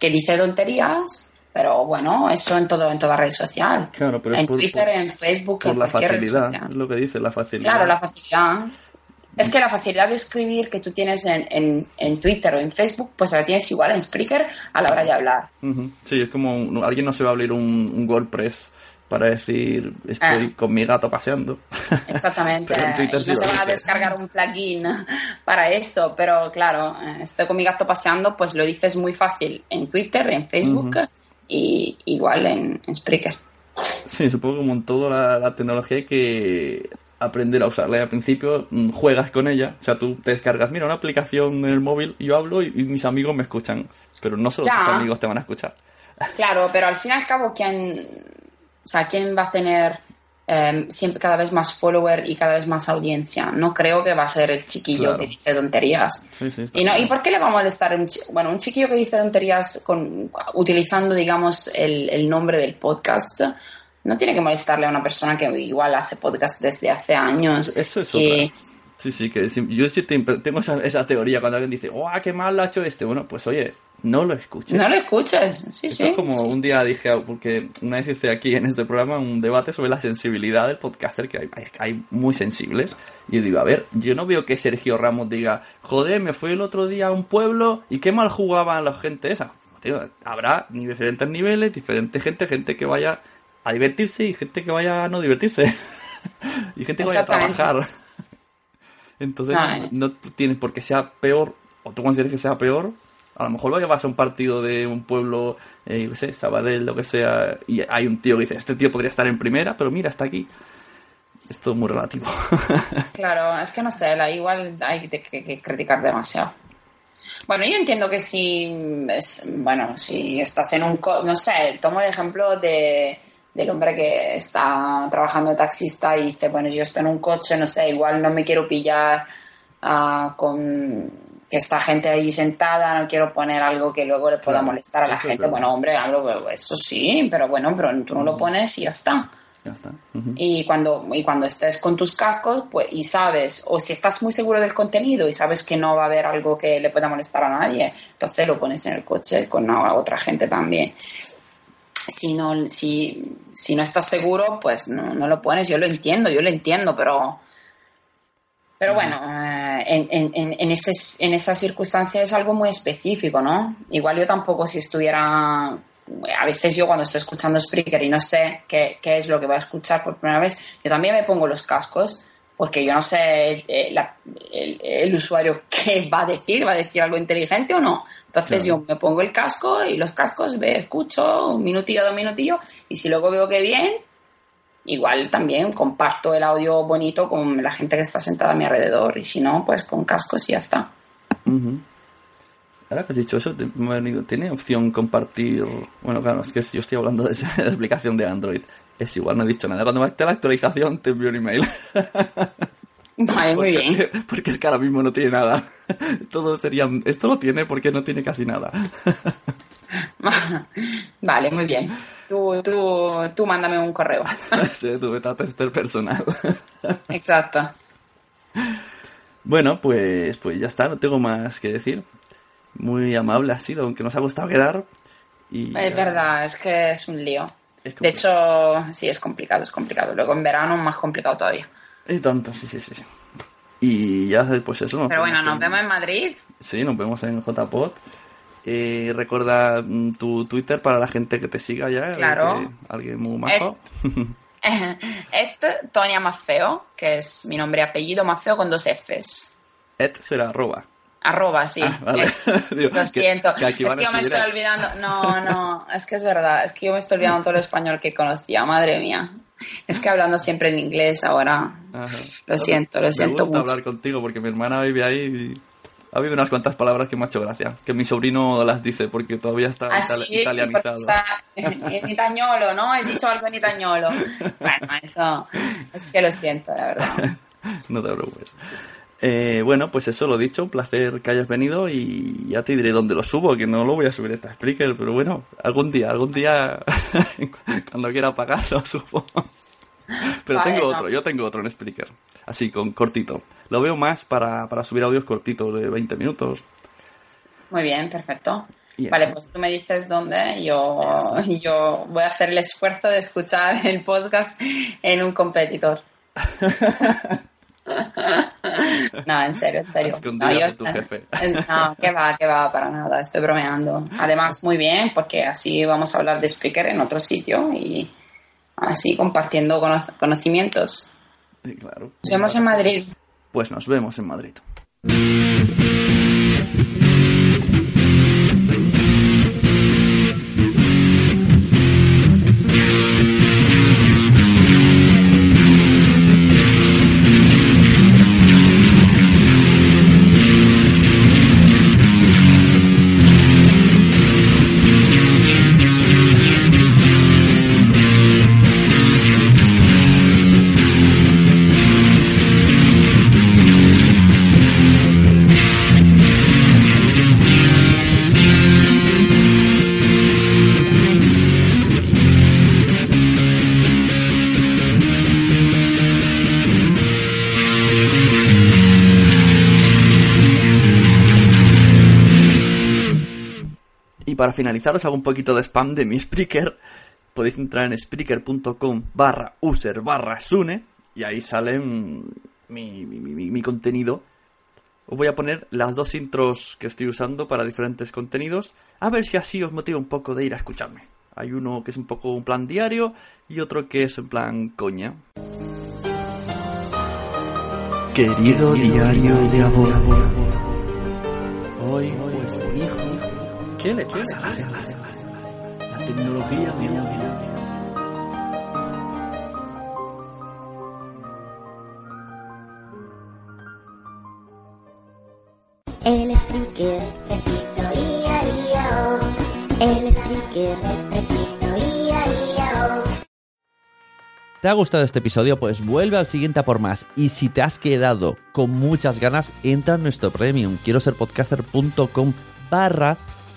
que dice tonterías, pero bueno, eso en todo en toda red social. Claro, pero en por- Twitter, por- en Facebook, Por en la cualquier red facilidad, social. es lo que dice, la facilidad. Claro, la facilidad. Es que la facilidad de escribir que tú tienes en, en, en Twitter o en Facebook, pues la tienes igual en Spreaker a la hora de hablar. Ujú. Sí, es como un- alguien no se va a abrir un, un WordPress para decir estoy Ah. con mi gato paseando. Exactamente. Pero en Twitter Y no se va a descargar un plugin para eso, pero claro, eh, estoy con mi gato paseando, pues lo dices muy fácil en Twitter, en Facebook Ujú. y igual en, en Spreaker. Sí, supongo que como en toda la, la tecnología hay que aprender a usarla. Y al principio mm, juegas con ella, o sea, tú te descargas, mira, una aplicación en el móvil, yo hablo y, y mis amigos me escuchan, pero no solo Ya. tus amigos te van a escuchar. Claro, pero al fin y al cabo, ¿quién, o sea, ¿quién va a tener eh, siempre cada vez más follower y cada vez más audiencia? No creo que va a ser el chiquillo Claro. que dice tonterías. Sí, sí, está ¿Y, no, claro. ¿Y por qué le va a molestar un, bueno, un chiquillo que dice tonterías con, utilizando, digamos, el, el nombre del podcast? No tiene que molestarle a una persona que igual hace podcast desde hace años. Eso es otra. Sí, sí, que sí, yo tengo esa, esa teoría cuando alguien dice, ¡oh, qué mal ha hecho este! Bueno, pues oye, no lo escuches. No lo escuches, sí, Esto sí. es como sí. un día dije, porque una vez hice aquí en este programa un debate sobre la sensibilidad del podcaster, que hay, hay, muy sensibles. Y digo, a ver, yo no veo que Sergio Ramos diga, joder, me fui el otro día a un pueblo y qué mal jugaba la gente esa. Tío, habrá diferentes niveles, diferente gente, gente que vaya a divertirse y gente que vaya a no divertirse. y gente que vaya a trabajar. Entonces, No, no tienes por qué sea peor, o tú consideres que sea peor. A lo mejor lo llevas a un partido de un pueblo, eh, yo sé, Sabadell, lo que sea, y hay un tío que dice, este tío podría estar en primera, pero mira, está aquí. Es todo muy relativo. Claro, es que no sé, la, igual hay que, que- que criticar demasiado. Bueno, yo entiendo que si, es- bueno, si estás en un, co- no sé, tomo el ejemplo de, del hombre que está trabajando de taxista y dice, bueno, yo estoy en un coche, no sé, igual no me quiero pillar ah, con que está gente ahí sentada, no quiero poner algo que luego le pueda Claro, molestar a la gente. Bueno, hombre, hablo, eso sí, pero bueno, pero tú no lo pones y ya está. ya está. Ujú. Y cuando, y cuando estés con tus cascos, pues, y sabes, o si estás muy seguro del contenido y sabes que no va a haber algo que le pueda molestar a nadie, entonces lo pones en el coche con otra gente también. Si no, si, si no estás seguro, pues no, no lo pones. Yo lo entiendo, yo lo entiendo, pero. Pero bueno, eh, en, en, en, en, ese, en esa circunstancia es algo muy específico, ¿no? Igual yo tampoco si estuviera a veces yo cuando estoy escuchando Spreaker y no sé qué, qué es lo que voy a escuchar por primera vez, yo también me pongo los cascos porque yo no sé el, la- el- el usuario qué va a decir, va a decir algo inteligente o no. Entonces Claro. yo me pongo el casco y los cascos ve, escucho un minutillo, dos minutillos y si luego veo que bien, igual también comparto el audio bonito con la gente que está sentada a mi alrededor y si no, pues con cascos y ya está. Ujú. Ahora que has dicho eso, tiene opción compartir. Bueno, claro, es que yo estoy hablando de esa aplicación de Android. Es igual, no he dicho nada. Cuando me esté la actualización, te envío un email. Vale, muy bien. Porque, porque es que ahora mismo no tiene nada. Todo sería. Esto lo tiene porque no tiene casi nada. vale, muy bien. Tú, tú, tú mándame un correo. Sí, tu beta tester personal. Exacto. Bueno, pues, pues ya está, no tengo más que decir. Muy amable ha sido, aunque nos ha gustado quedar. Y Es verdad, es que es un lío. Es De hecho, sí, es complicado, es complicado. Luego en verano más complicado todavía. Y tanto, sí, sí, sí. sí. Y ya, pues eso. nos Pero bueno, nos en- vemos en Madrid. Sí, nos vemos en JPod. Eh, recuerda mm, tu Twitter para la gente que te siga ya. Claro. que- alguien muy majo. Esto, Tonia Maffeo, que es mi nombre y apellido, Maffeo con dos Fs. Ed será arroba. Arroba, sí. Ah, vale. Eh, Digo, Lo que- siento. que es que yo me estoy olvidando. No, no, es que es verdad. Es que yo me estoy olvidando todo el español que conocía. Madre mía. Es que hablando siempre en inglés ahora. Ajá. Lo siento, lo siento Me gusta mucho. hablar contigo porque mi hermana vive ahí y ha habido unas cuantas palabras que me ha hecho gracia. Que mi sobrino las dice porque todavía está Ah, italianizado. está en itañolo, ¿no? He dicho algo en itañolo. Bueno, eso es que lo siento, la verdad. no te preocupes. Eh, bueno, pues eso lo dicho, un placer que hayas venido y ya te diré dónde lo subo, que no lo voy a subir esta Spreaker, pero bueno, algún día, algún día, cuando quiera pagar lo subo. Pero Vale, tengo no. otro, yo tengo otro en Spreaker, así con cortito. Lo veo más para, para subir audios cortitos de 20 minutos. Muy bien, perfecto. Vale, pues tú me dices dónde. Yo, yo voy a hacer el esfuerzo de escuchar el podcast en un competidor. No, en serio, en serio. No, yo de tu jefe. No, que va, que va, para nada, estoy bromeando. Además, muy bien, porque así vamos a hablar de Spreaker en otro sitio y así compartiendo cono- conocimientos. Sí, claro. Nos vemos en Madrid. Pues nos vemos en Madrid. Para finalizar os hago un poquito de spam de mi Spreaker. Podéis entrar en spreaker.com barra user barra sune y ahí sale mi, mi- mi- mi contenido. Os voy a poner las dos intros que estoy usando para diferentes contenidos. A ver si así os motiva un poco de ir a escucharme. Hay uno que es un poco un plan diario y otro que es en plan coña. Querido diario de ahora. Hoy, pues mi hijo, ¿qué le pasa? La tecnología me odia. El speaker, repito, ia, ia, oh. El speaker, repito, ia, ia, oh. ¿Te ha gustado este episodio? Pues vuelve al siguiente a por más. Y si te has quedado con muchas ganas, entra en nuestro premium. Quiero ser podcaster.com barra